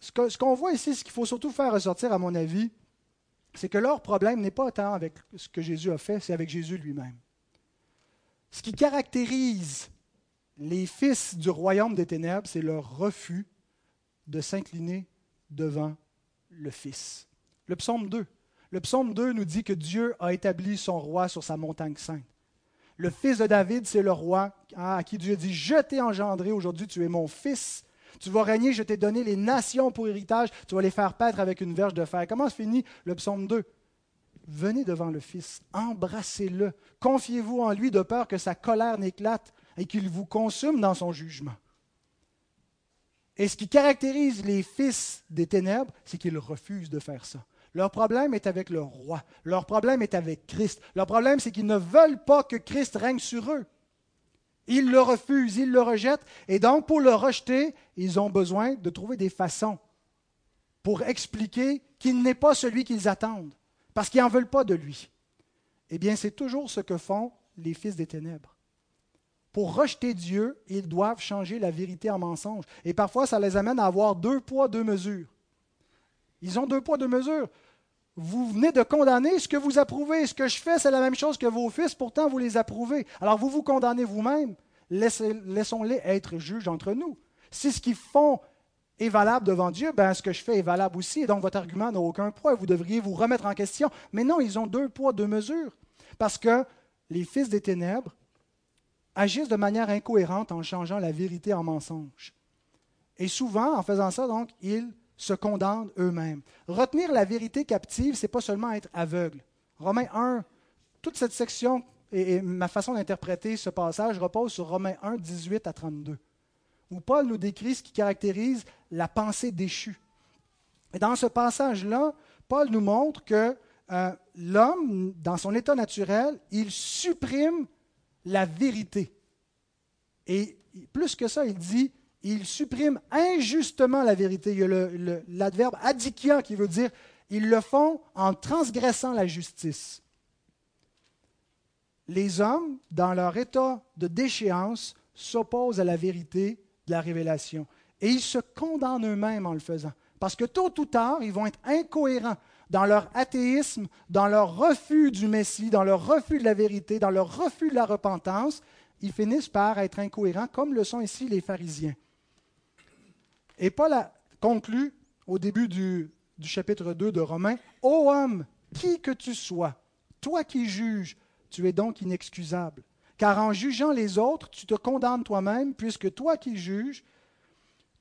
S1: Ce qu'on voit ici, ce qu'il faut surtout faire ressortir, à mon avis, c'est que leur problème n'est pas tant avec ce que Jésus a fait, c'est avec Jésus lui-même. Ce qui caractérise les fils du royaume des ténèbres, c'est leur refus de s'incliner devant le Fils. Le psaume 2. Le psaume 2 nous dit que Dieu a établi son roi sur sa montagne sainte. Le fils de David, c'est le roi à qui Dieu dit, je t'ai engendré, aujourd'hui tu es mon fils. Tu vas régner, je t'ai donné les nations pour héritage, tu vas les faire paître avec une verge de fer. Comment se finit le psaume 2 Venez devant le Fils, embrassez-le, confiez-vous en lui de peur que sa colère n'éclate et qu'il vous consume dans son jugement. Et ce qui caractérise les fils des ténèbres, c'est qu'ils refusent de faire ça. Leur problème est avec le roi. Leur problème est avec Christ. Leur problème, c'est qu'ils ne veulent pas que Christ règne sur eux. Ils le refusent, ils le rejettent. Et donc, pour le rejeter, ils ont besoin de trouver des façons pour expliquer qu'il n'est pas celui qu'ils attendent, parce qu'ils n'en veulent pas de lui. Eh bien, c'est toujours ce que font les fils des ténèbres. Pour rejeter Dieu, ils doivent changer la vérité en mensonge. Et parfois, ça les amène à avoir deux poids, deux mesures. Ils ont deux poids, deux mesures vous venez de condamner ce que vous approuvez. Ce que je fais, c'est la même chose que vos fils, pourtant vous les approuvez. Alors vous vous condamnez vous-même. Laissons-les être juges entre nous. Si ce qu'ils font est valable devant Dieu, ben ce que je fais est valable aussi. Et donc votre argument n'a aucun poids. Vous devriez vous remettre en question. Mais non, ils ont deux poids, deux mesures. Parce que les fils des ténèbres, agissent de manière incohérente en changeant la vérité en mensonge. Et souvent, en faisant ça, donc, ils se condamnent eux-mêmes. Retenir la vérité captive, c'est pas seulement être aveugle. Romains 1, toute cette section et, ma façon d'interpréter ce passage repose sur Romains 1, 18 à 32, où Paul nous décrit ce qui caractérise la pensée déchue. Et dans ce passage-là, Paul nous montre que euh, l'homme, dans son état naturel, il supprime la vérité. Et plus que ça, il dit, il supprime injustement la vérité. Il y a l'adverbe adikia qui veut dire, ils le font en transgressant la justice. Les hommes, dans leur état de déchéance, s'opposent à la vérité de la révélation. Et ils se condamnent eux-mêmes en le faisant. Parce que tôt ou tard, ils vont être incohérents dans leur athéisme, dans leur refus du Messie, dans leur refus de la vérité, dans leur refus de la repentance, ils finissent par être incohérents, comme le sont ici les pharisiens. Et Paul a conclu au début du, chapitre 2 de Romains, Ô homme, qui que tu sois, toi qui juges, tu es donc inexcusable. Car en jugeant les autres, tu te condamnes toi-même, puisque toi qui juges,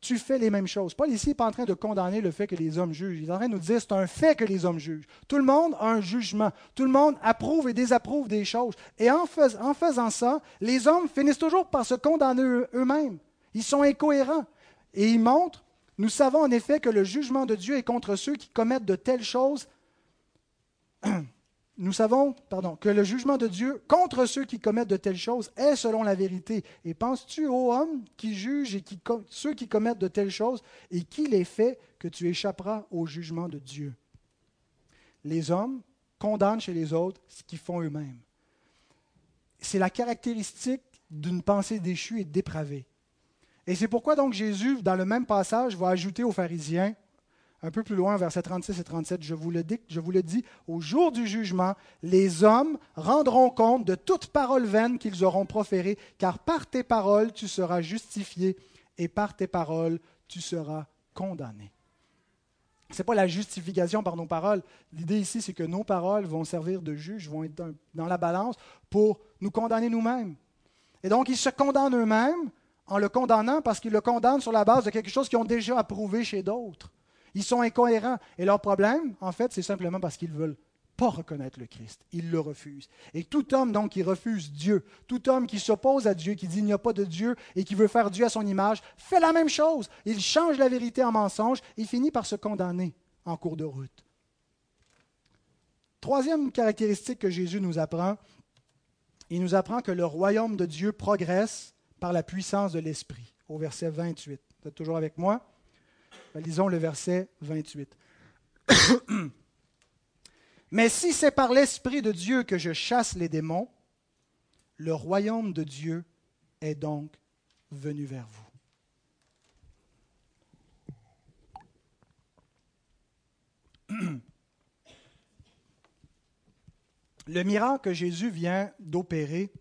S1: tu fais les mêmes choses. Paul ici n'est pas en train de condamner le fait que les hommes jugent. Il est en train de nous dire c'est un fait que les hommes jugent. Tout le monde a un jugement. Tout le monde approuve et désapprouve des choses. Et en faisant ça, les hommes finissent toujours par se condamner eux-mêmes. Ils sont incohérents. Et ils montrent, nous savons en effet que le jugement de Dieu est contre ceux qui commettent de telles choses nous savons pardon, que le jugement de Dieu contre ceux qui commettent de telles choses est selon la vérité. Et penses-tu, ô homme, qui juge et qui, ceux qui commettent de telles choses, et qui les fait que tu échapperas au jugement de Dieu? Les hommes condamnent chez les autres ce qu'ils font eux-mêmes. C'est la caractéristique d'une pensée déchue et dépravée. Et c'est pourquoi donc Jésus, dans le même passage, va ajouter aux pharisiens un peu plus loin, versets 36 et 37, je vous le dis, je vous le dis au jour du jugement, les hommes rendront compte de toute parole vaine qu'ils auront proférée, car par tes paroles tu seras justifié et par tes paroles tu seras condamné. Ce n'est pas la justification par nos paroles. L'idée ici, c'est que nos paroles vont servir de juge, vont être dans la balance pour nous condamner nous-mêmes. Et donc, ils se condamnent eux-mêmes en le condamnant parce qu'ils le condamnent sur la base de quelque chose qu'ils ont déjà approuvé chez d'autres. Ils sont incohérents. Et leur problème, en fait, c'est simplement parce qu'ils ne veulent pas reconnaître le Christ. Ils le refusent. Et tout homme, donc, qui refuse Dieu, tout homme qui s'oppose à Dieu, qui dit il n'y a pas de Dieu et qui veut faire Dieu à son image, fait la même chose. Il change la vérité en mensonge et finit par se condamner en cours de route. Troisième caractéristique que Jésus nous apprend, il nous apprend que le royaume de Dieu progresse par la puissance de l'Esprit, au verset 28. Vous êtes toujours avec moi? Ben, lisons le verset 28. Mais si c'est par l'Esprit de Dieu que je chasse les démons, le royaume de Dieu est donc venu vers vous. Le miracle que Jésus vient d'opérer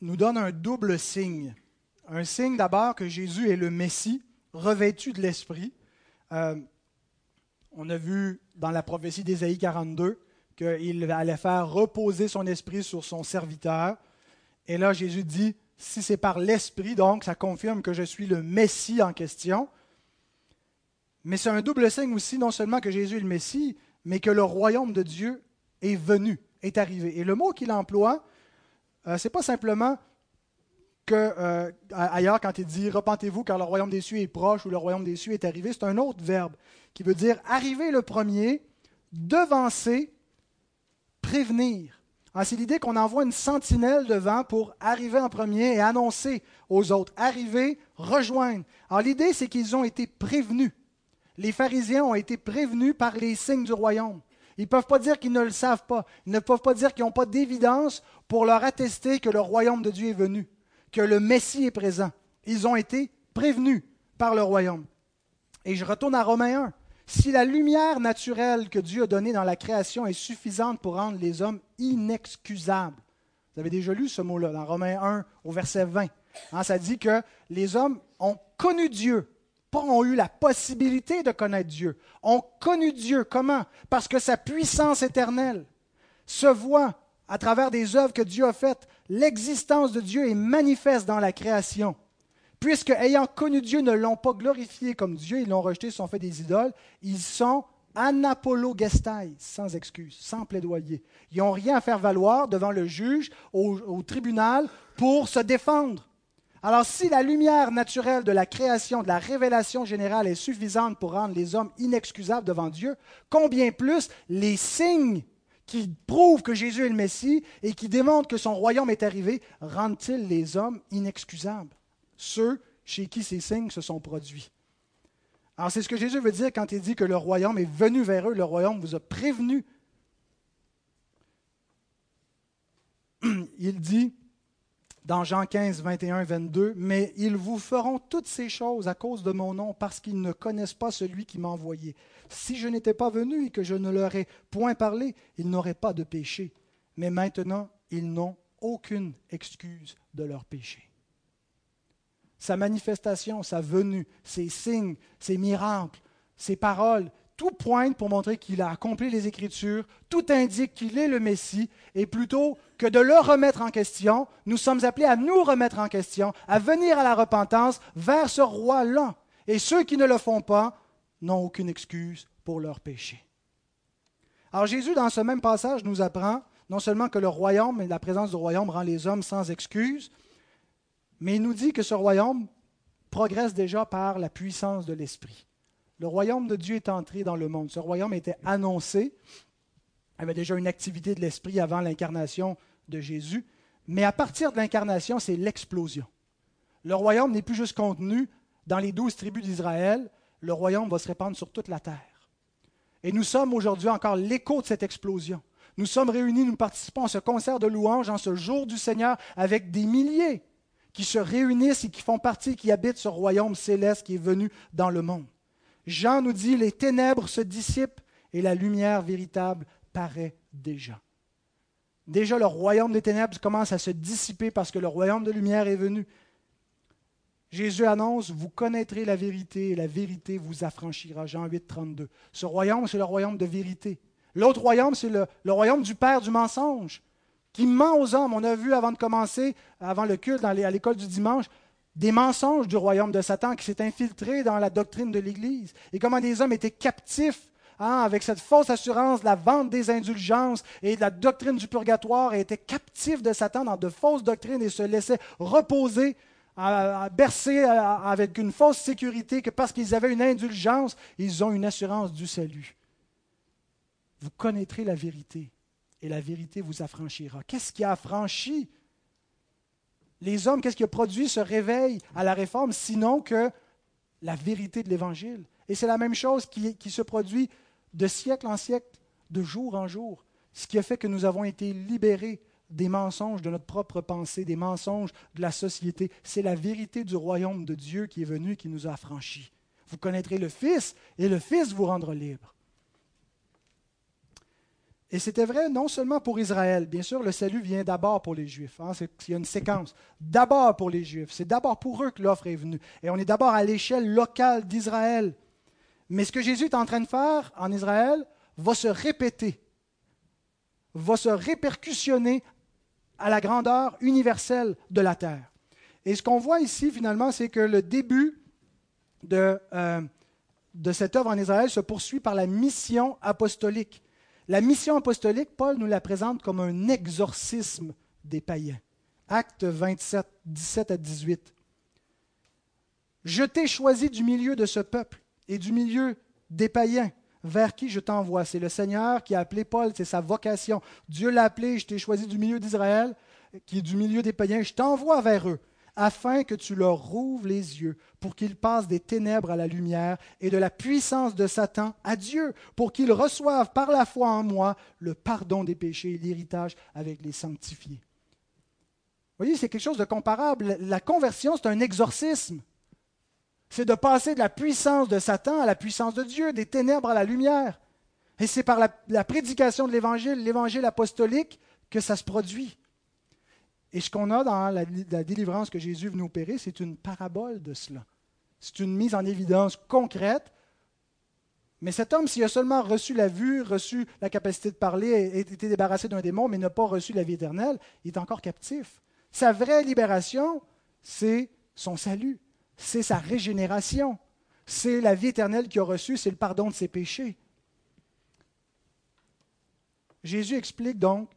S1: nous donne un double signe. Un signe d'abord que Jésus est le Messie, revêtu de l'Esprit. Euh, on a vu dans la prophétie d'Ésaïe 42 qu'il allait faire reposer son esprit sur son serviteur. Et là, Jésus dit, si c'est par l'Esprit, donc ça confirme que je suis le Messie en question. Mais c'est un double signe aussi, non seulement que Jésus est le Messie, mais que le royaume de Dieu est venu, est arrivé. Et le mot qu'il emploie, euh, ce n'est pas simplement que euh, ailleurs, quand il dit repentez-vous car le royaume des cieux est proche ou le royaume des cieux est arrivé, c'est un autre verbe qui veut dire arriver le premier, devancer, prévenir. Ah, c'est l'idée qu'on envoie une sentinelle devant pour arriver en premier et annoncer aux autres, arriver, rejoindre. Alors l'idée, c'est qu'ils ont été prévenus. Les pharisiens ont été prévenus par les signes du royaume. Ils ne peuvent pas dire qu'ils ne le savent pas. Ils ne peuvent pas dire qu'ils n'ont pas d'évidence pour leur attester que le royaume de Dieu est venu que le Messie est présent. Ils ont été prévenus par le royaume. Et je retourne à Romains 1. Si la lumière naturelle que Dieu a donnée dans la création est suffisante pour rendre les hommes inexcusables, vous avez déjà lu ce mot-là dans Romains 1 au verset 20. Hein, ça dit que les hommes ont connu Dieu, pas ont eu la possibilité de connaître Dieu. Ont connu Dieu. Comment? Parce que sa puissance éternelle se voit à travers des œuvres que Dieu a faites. L'existence de Dieu est manifeste dans la création. Puisque, ayant connu Dieu, ne l'ont pas glorifié comme Dieu, ils l'ont rejeté, se sont fait des idoles, ils sont anapologestai, sans excuse, sans plaidoyer. Ils n'ont rien à faire valoir devant le juge, au, tribunal, pour se défendre. Alors si la lumière naturelle de la création, de la révélation générale est suffisante pour rendre les hommes inexcusables devant Dieu, combien plus les signes qui prouvent que Jésus est le Messie et qui démontrent que son royaume est arrivé rendent-ils les hommes inexcusables? Ceux chez qui ces signes se sont produits. Alors c'est ce que Jésus veut dire quand il dit que le royaume est venu vers eux, le royaume vous a prévenu. Il dit dans Jean 15, 21, 22, Mais ils vous feront toutes ces choses à cause de mon nom, parce qu'ils ne connaissent pas celui qui m'a envoyé. Si je n'étais pas venu et que je ne leur ai point parlé, ils n'auraient pas de péché. Mais maintenant, ils n'ont aucune excuse de leur péché sa manifestation, sa venue, ses signes, ses miracles, ses paroles, tout pointe pour montrer qu'il a accompli les Écritures, tout indique qu'il est le Messie, et plutôt que de le remettre en question, nous sommes appelés à nous remettre en question, à venir à la repentance vers ce roi-là. Et ceux qui ne le font pas n'ont aucune excuse pour leur péché. Alors Jésus, dans ce même passage, nous apprend non seulement que le royaume et la présence du royaume rend les hommes sans excuse, mais il nous dit que ce royaume progresse déjà par la puissance de l'Esprit. Le royaume de Dieu est entré dans le monde. Ce royaume était annoncé. Il y avait déjà une activité de l'Esprit avant l'incarnation de Jésus. Mais à partir de l'incarnation, c'est l'explosion. Le royaume n'est plus juste contenu dans les douze tribus d'Israël. Le royaume va se répandre sur toute la terre. Et nous sommes aujourd'hui encore l'écho de cette explosion. Nous sommes réunis, nous participons à ce concert de louanges en ce jour du Seigneur avec des milliers qui se réunissent et qui font partie, qui habitent ce royaume céleste qui est venu dans le monde. Jean nous dit, les ténèbres se dissipent et la lumière véritable paraît déjà. Déjà, le royaume des ténèbres commence à se dissiper parce que le royaume de lumière est venu. Jésus annonce, vous connaîtrez la vérité et la vérité vous affranchira. Jean 8, 32. Ce royaume, c'est le royaume de vérité. L'autre royaume, c'est le, le, royaume du Père du mensonge qui ment aux hommes. On a vu avant de commencer, avant le culte à l'école du dimanche, des mensonges du royaume de Satan qui s'est infiltré dans la doctrine de l'Église et comment des hommes étaient captifs hein, avec cette fausse assurance de la vente des indulgences et la doctrine du purgatoire et étaient captifs de Satan dans de fausses doctrines et se laissaient reposer, bercer avec une fausse sécurité que parce qu'ils avaient une indulgence, ils ont une assurance du salut. Vous connaîtrez la vérité et la vérité vous affranchira. Qu'est-ce qui a affranchi les hommes? Qu'est-ce qui a produit ce réveil à la réforme, sinon que la vérité de l'Évangile? Et c'est la même chose qui, se produit de siècle en siècle, de jour en jour, ce qui a fait que nous avons été libérés des mensonges de notre propre pensée, des mensonges de la société. C'est la vérité du royaume de Dieu qui est venue qui nous a affranchis. Vous connaîtrez le Fils et le Fils vous rendra libre. Et c'était vrai non seulement pour Israël. Bien sûr, le salut vient d'abord pour les Juifs. Hein, il y a une séquence. D'abord pour les Juifs. C'est d'abord pour eux que l'offre est venue. Et on est d'abord à l'échelle locale d'Israël. Mais ce que Jésus est en train de faire en Israël va se répéter, va se répercussionner à la grandeur universelle de la terre. Et ce qu'on voit ici, finalement, c'est que le début de, euh, de cette œuvre en Israël se poursuit par la mission apostolique. La mission apostolique, Paul nous la présente comme un exorcisme des païens. Acte 27, 17 à 18. Je t'ai choisi du milieu de ce peuple et du milieu des païens vers qui je t'envoie? C'est le Seigneur qui a appelé Paul, c'est sa vocation. Dieu l'a appelé, je t'ai choisi du milieu d'Israël, qui est du milieu des païens, je t'envoie vers eux afin que tu leur rouvres les yeux, pour qu'ils passent des ténèbres à la lumière et de la puissance de Satan à Dieu, pour qu'ils reçoivent par la foi en moi le pardon des péchés et l'héritage avec les sanctifiés. Vous voyez, c'est quelque chose de comparable. La conversion, c'est un exorcisme. C'est de passer de la puissance de Satan à la puissance de Dieu, des ténèbres à la lumière. Et c'est par la, la prédication de l'Évangile, l'Évangile apostolique, que ça se produit. Et ce qu'on a dans la, délivrance que Jésus est venu opérer, c'est une parabole de cela. C'est une mise en évidence concrète Mais cet homme, s'il a seulement reçu la vue, reçu la capacité de parler, été débarrassé d'un démon, mais n'a pas reçu la vie éternelle, il est encore captif. Sa vraie libération, c'est son salut, c'est sa régénération, c'est la vie éternelle qu'il a reçue, c'est le pardon de ses péchés. Jésus explique donc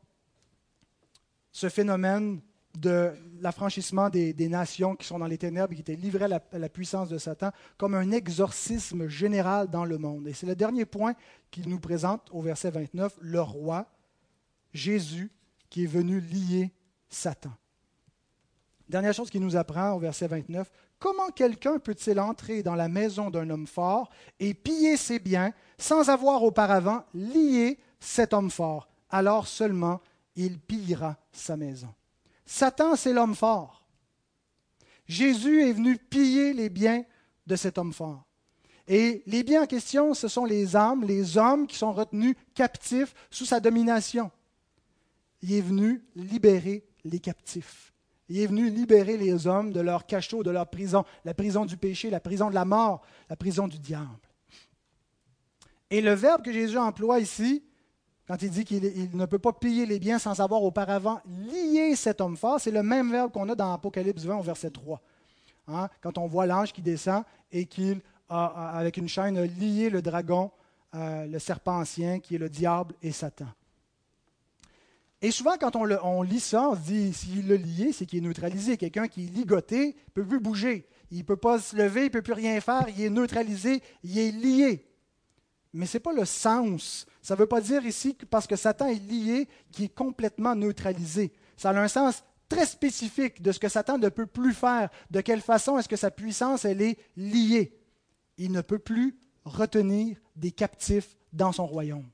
S1: ce phénomène de l'affranchissement des, nations qui sont dans les ténèbres, qui étaient livrées à la, puissance de Satan, comme un exorcisme général dans le monde. Et c'est le dernier point qu'il nous présente au verset 29, le roi, Jésus, qui est venu lier Satan. Dernière chose qu'il nous apprend au verset 29, comment quelqu'un peut-il entrer dans la maison d'un homme fort et piller ses biens sans avoir auparavant lié cet homme fort? Alors seulement il pillera sa maison. Satan, c'est l'homme fort. Jésus est venu piller les biens de cet homme fort. Et les biens en question, ce sont les âmes, les hommes qui sont retenus captifs sous sa domination. Il est venu libérer les captifs. Il est venu libérer les hommes de leur cachot, de leur prison, la prison du péché, la prison de la mort, la prison du diable. Et le verbe que Jésus emploie ici, quand il dit qu'il ne peut pas piller les biens sans avoir auparavant lié cet homme fort, c'est le même verbe qu'on a dans Apocalypse 20 au verset 3. Hein, quand on voit l'ange qui descend et qu'il a, avec une chaîne, lié le dragon, euh, le serpent ancien, qui est le diable et Satan. Et souvent, quand on, lit ça, on se dit, s'il l'a lié, c'est qu'il est neutralisé. Quelqu'un qui est ligoté ne peut plus bouger. Il ne peut pas se lever, il ne peut plus rien faire. Il est neutralisé, il est lié. Mais ce n'est pas le sens. Ça ne veut pas dire ici que parce que Satan est lié qu'il est complètement neutralisé. Ça a un sens très spécifique de ce que Satan ne peut plus faire. De quelle façon est-ce que sa puissance, elle est liée? Il ne peut plus retenir des captifs dans son royaume.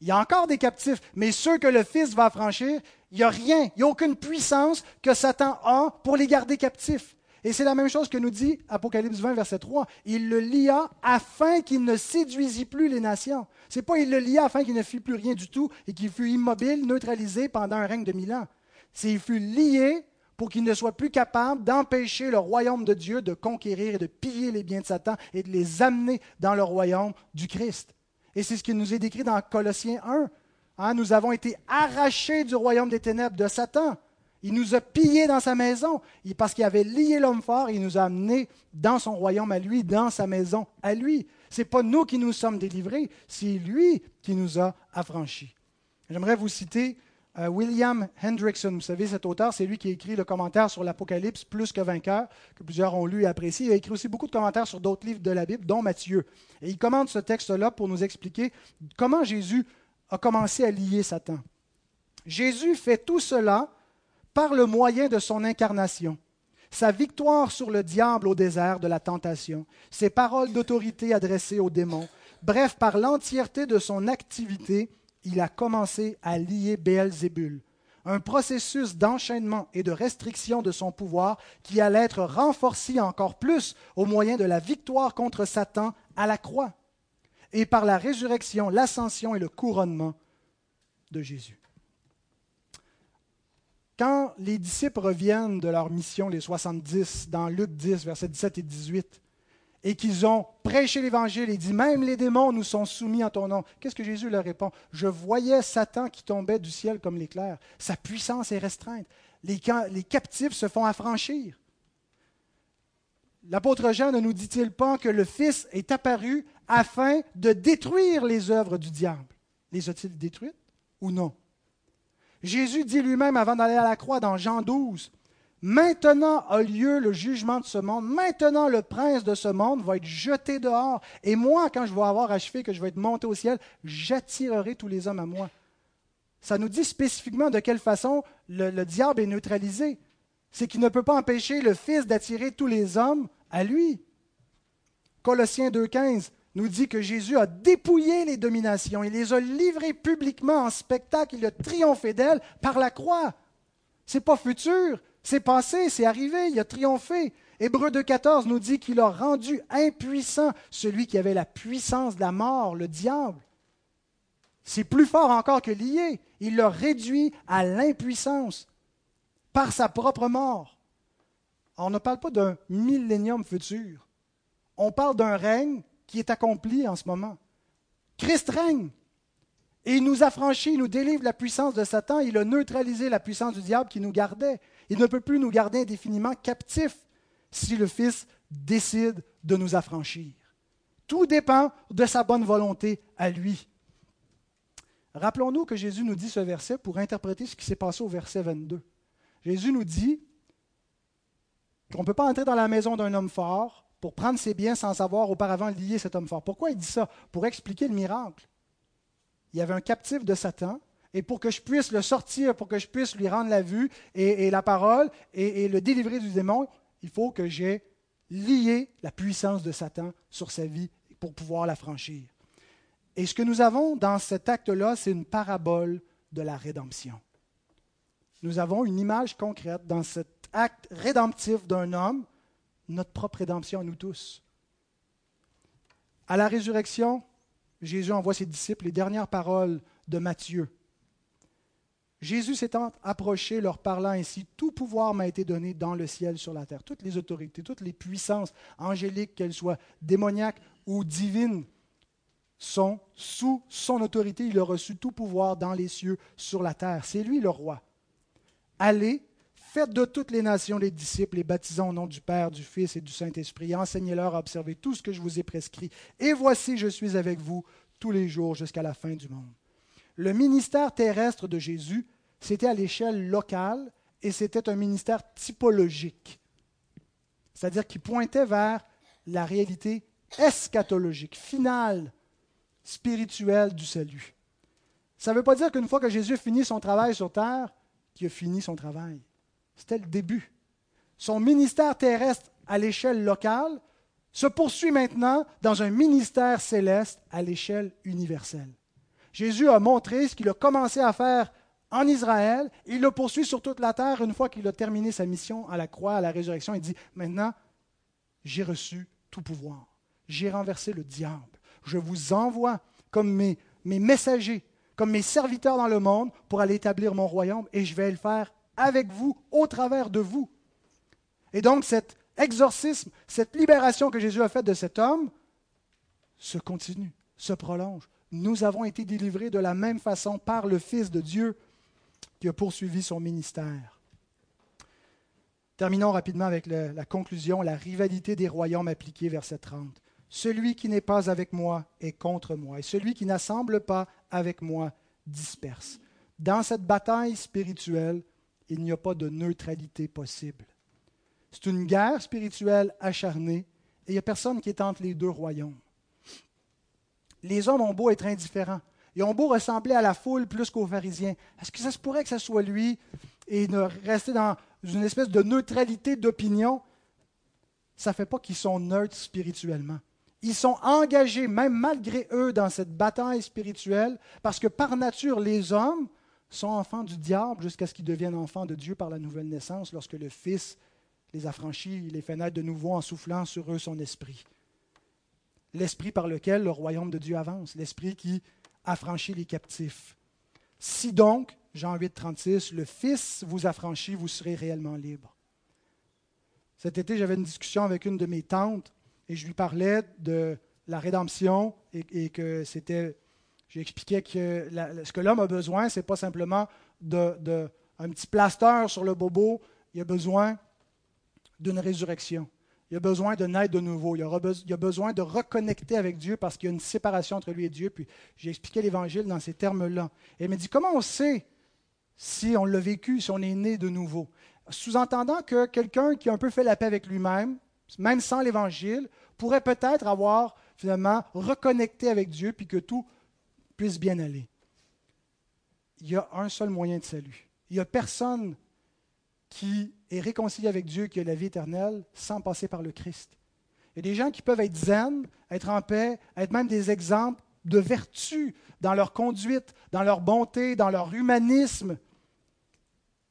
S1: Il y a encore des captifs, mais ceux que le Fils va affranchir, il n'y a rien, il n'y a aucune puissance que Satan a pour les garder captifs. Et c'est la même chose que nous dit Apocalypse 20, verset 3. Il le lia afin qu'il ne séduisit plus les nations. C'est pas il le lia afin qu'il ne fit plus rien du tout et qu'il fût immobile, neutralisé pendant un règne de mille ans. C'est il fut lié pour qu'il ne soit plus capable d'empêcher le royaume de Dieu de conquérir et de piller les biens de Satan et de les amener dans le royaume du Christ. Et c'est ce qui nous est décrit dans Colossiens 1. Hein, nous avons été arrachés du royaume des ténèbres de Satan. Il nous a pillés dans sa maison. Parce qu'il avait lié l'homme fort, il nous a amenés dans son royaume à lui, dans sa maison à lui. Ce n'est pas nous qui nous sommes délivrés, c'est lui qui nous a affranchis. J'aimerais vous citer euh, William Hendrickson. Vous savez, cet auteur, c'est lui qui a écrit le commentaire sur l'Apocalypse, Plus que vainqueur, que plusieurs ont lu et apprécié. Il a écrit aussi beaucoup de commentaires sur d'autres livres de la Bible, dont Matthieu. Et il commente ce texte-là pour nous expliquer comment Jésus a commencé à lier Satan. Jésus fait tout cela par le moyen de son incarnation, sa victoire sur le diable au désert de la tentation, ses paroles d'autorité adressées aux démons, bref, par l'entièreté de son activité, il a commencé à lier Béelzébul, un processus d'enchaînement et de restriction de son pouvoir qui allait être renforcé encore plus au moyen de la victoire contre Satan à la croix, et par la résurrection, l'ascension et le couronnement de Jésus. Quand les disciples reviennent de leur mission, les 70, dans Luc 10, versets 17 et 18, et qu'ils ont prêché l'Évangile et dit, même les démons nous sont soumis en ton nom, qu'est-ce que Jésus leur répond? Je voyais Satan qui tombait du ciel comme l'éclair. Sa puissance est restreinte. Les, les captifs se font affranchir. L'apôtre Jean ne nous dit-il pas que le Fils est apparu afin de détruire les œuvres du diable? Les a-t-il détruites ou non? Jésus dit lui-même avant d'aller à la croix dans Jean 12, Maintenant a lieu le jugement de ce monde. Maintenant, le prince de ce monde va être jeté dehors. Et moi, quand je vais avoir achevé, que je vais être monté au ciel, j'attirerai tous les hommes à moi. Ça nous dit spécifiquement de quelle façon le, le diable est neutralisé. C'est qu'il ne peut pas empêcher le Fils d'attirer tous les hommes à lui. Colossiens 2.15 nous dit que Jésus a dépouillé les dominations, il les a livrées publiquement en spectacle, il a triomphé d'elles par la croix. C'est pas futur, c'est passé, c'est arrivé, il a triomphé. Hébreu 2.14 nous dit qu'il a rendu impuissant celui qui avait la puissance de la mort, le diable. C'est plus fort encore que lié. Il l'a réduit à l'impuissance par sa propre mort. on ne parle pas d'un millénium futur. On parle d'un règne qui est accompli en ce moment. Christ règne. Et il nous affranchit, il nous délivre de la puissance de Satan, il a neutralisé la puissance du diable qui nous gardait. Il ne peut plus nous garder indéfiniment captifs si le Fils décide de nous affranchir. Tout dépend de sa bonne volonté à lui. Rappelons-nous que Jésus nous dit ce verset pour interpréter ce qui s'est passé au verset 22. Jésus nous dit qu'on ne peut pas entrer dans la maison d'un homme fort pour prendre ses biens sans avoir auparavant lié cet homme fort. Pourquoi il dit ça? Pour expliquer le miracle. Il y avait un captif de Satan, et pour que je puisse le sortir, pour que je puisse lui rendre la vue et, la parole et, et, le délivrer du démon, il faut que j'ai lié la puissance de Satan sur sa vie pour pouvoir la franchir. Et ce que nous avons dans cet acte-là, c'est une parabole de la rédemption. Nous avons une image concrète dans cet acte rédemptif d'un homme, notre propre rédemption à nous tous. À la résurrection, Jésus envoie ses disciples les dernières paroles de Matthieu. Jésus s'étant approché, leur parlant ainsi, Tout pouvoir m'a été donné dans le ciel, sur la terre. Toutes les autorités, toutes les puissances angéliques, qu'elles soient démoniaques ou divines, sont sous son autorité. Il a reçu tout pouvoir dans les cieux, sur la terre. C'est lui le roi. Allez, faites de toutes les nations les disciples, les baptisant au nom du Père, du Fils et du Saint-Esprit. Enseignez-leur à observer tout ce que je vous ai prescrit. Et voici, je suis avec vous tous les jours jusqu'à la fin du monde. Le ministère terrestre de Jésus, c'était à l'échelle locale et c'était un ministère typologique, c'est-à-dire qui pointait vers la réalité eschatologique, finale, spirituelle du salut. Ça ne veut pas dire qu'une fois que Jésus a fini son travail sur terre, qu'il a fini son travail. C'était le début. Son ministère terrestre à l'échelle locale se poursuit maintenant dans un ministère céleste à l'échelle universelle. Jésus a montré ce qu'il a commencé à faire en Israël, il le poursuit sur toute la terre une fois qu'il a terminé sa mission à la croix, à la résurrection. Il dit, maintenant, j'ai reçu tout pouvoir. J'ai renversé le diable. Je vous envoie comme mes, mes messagers, comme mes serviteurs dans le monde pour aller établir mon royaume et je vais le faire avec vous, au travers de vous. Et donc cet exorcisme, cette libération que Jésus a faite de cet homme se continue, se prolonge nous avons été délivrés de la même façon par le Fils de Dieu qui a poursuivi son ministère. Terminons rapidement avec la conclusion, la rivalité des royaumes appliqués, verset 30. Celui qui n'est pas avec moi est contre moi, et celui qui n'assemble pas avec moi disperse. Dans cette bataille spirituelle, il n'y a pas de neutralité possible. C'est une guerre spirituelle acharnée, et il n'y a personne qui est entre les deux royaumes les hommes ont beau être indifférents. Ils ont beau ressembler à la foule plus qu'aux pharisiens. Est-ce que ça se pourrait que ce soit lui et ne rester dans une espèce de neutralité d'opinion? Ça ne fait pas qu'ils sont neutres spirituellement. Ils sont engagés, même malgré eux, dans cette bataille spirituelle, parce que par nature, les hommes sont enfants du diable jusqu'à ce qu'ils deviennent enfants de Dieu par la nouvelle naissance, lorsque le Fils les a franchis, les fait naître de nouveau en soufflant sur eux son esprit l'esprit par lequel le royaume de Dieu avance, l'esprit qui affranchit les captifs. Si donc, Jean 8, 36, le Fils vous affranchit, vous serez réellement libre. Cet été, j'avais une discussion avec une de mes tantes et je lui parlais de la rédemption et, que c'était. J'expliquais que ce que l'homme a besoin, ce n'est pas simplement de, de, un petit plaster sur le bobo, il a besoin d'une résurrection. Il a besoin de naître de nouveau. Il, a besoin de reconnecter avec Dieu parce qu'il y a une séparation entre lui et Dieu. Puis j'ai expliqué l'Évangile dans ces termes-là. Et elle m'a dit comment on sait si on l'a vécu, si on est né de nouveau? Sous-entendant que quelqu'un qui a un peu fait la paix avec lui-même, même sans l'Évangile, pourrait peut-être avoir finalement reconnecté avec Dieu puis que tout puisse bien aller. Il y a un seul moyen de salut. Il n'y a personne qui est réconcilié avec Dieu, qui a la vie éternelle, sans passer par le Christ. Il y a des gens qui peuvent être zen, être en paix, être même des exemples de vertu dans leur conduite, dans leur bonté, dans leur humanisme.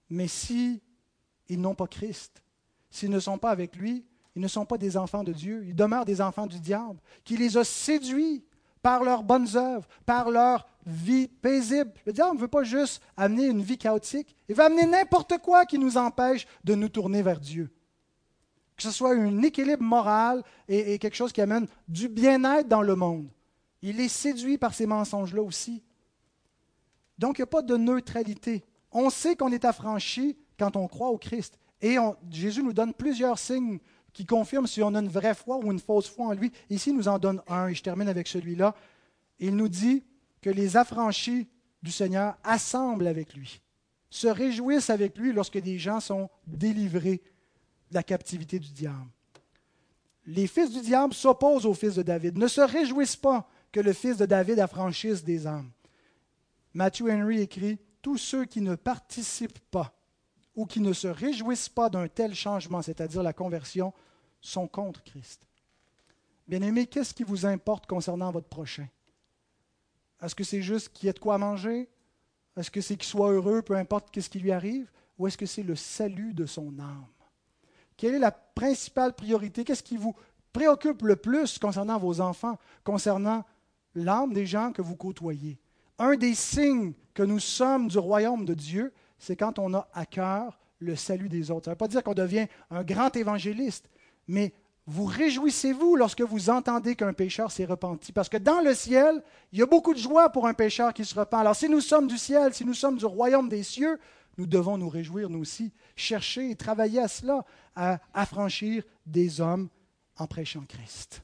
S1: Mais si ils n'ont pas Christ, s'ils ne sont pas avec lui, ils ne sont pas des enfants de Dieu, ils demeurent des enfants du diable, qui les a séduits par leurs bonnes œuvres, par leur vie paisible. Le diable ne veut pas juste amener une vie chaotique, il veut amener n'importe quoi qui nous empêche de nous tourner vers Dieu. que ce soit un équilibre moral et, quelque chose qui amène du bien-être dans le monde. Il est séduit par ces mensonges-là aussi. Donc, il n'y a pas de neutralité. On sait qu'on est affranchi quand on croit au Christ. Et Jésus nous donne plusieurs signes qui confirment si on a une vraie foi ou une fausse foi en lui. Ici, il nous en donne un, et je termine avec celui-là. Il nous dit que les affranchis du Seigneur assemblent avec lui, se réjouissent avec lui lorsque des gens sont délivrés de la captivité du diable. Les fils du diable s'opposent aux fils de David, ne se réjouissent pas que le fils de David affranchisse des âmes. Matthew Henry écrit Tous ceux qui ne participent pas ou qui ne se réjouissent pas d'un tel changement, c'est-à-dire la conversion, sont contre Christ. Bien-aimés, qu'est-ce qui vous importe concernant votre prochain? Est-ce que c'est juste qu'il y ait de quoi manger? Est-ce que c'est qu'il soit heureux, peu importe ce qui lui arrive? Ou est-ce que c'est le salut de son âme? Quelle est la principale priorité? Qu'est-ce qui vous préoccupe le plus concernant vos enfants, concernant l'âme des gens que vous côtoyez? Un des signes que nous sommes du royaume de Dieu, c'est quand on a à cœur le salut des autres. Ça ne veut pas dire qu'on devient un grand évangéliste, mais vous réjouissez-vous lorsque vous entendez qu'un pécheur s'est repenti? Parce que dans le ciel, il y a beaucoup de joie pour un pécheur qui se repent. Alors si nous sommes du ciel, si nous sommes du royaume des cieux, nous devons nous réjouir, nous aussi, chercher et travailler à cela, à affranchir des hommes en prêchant Christ.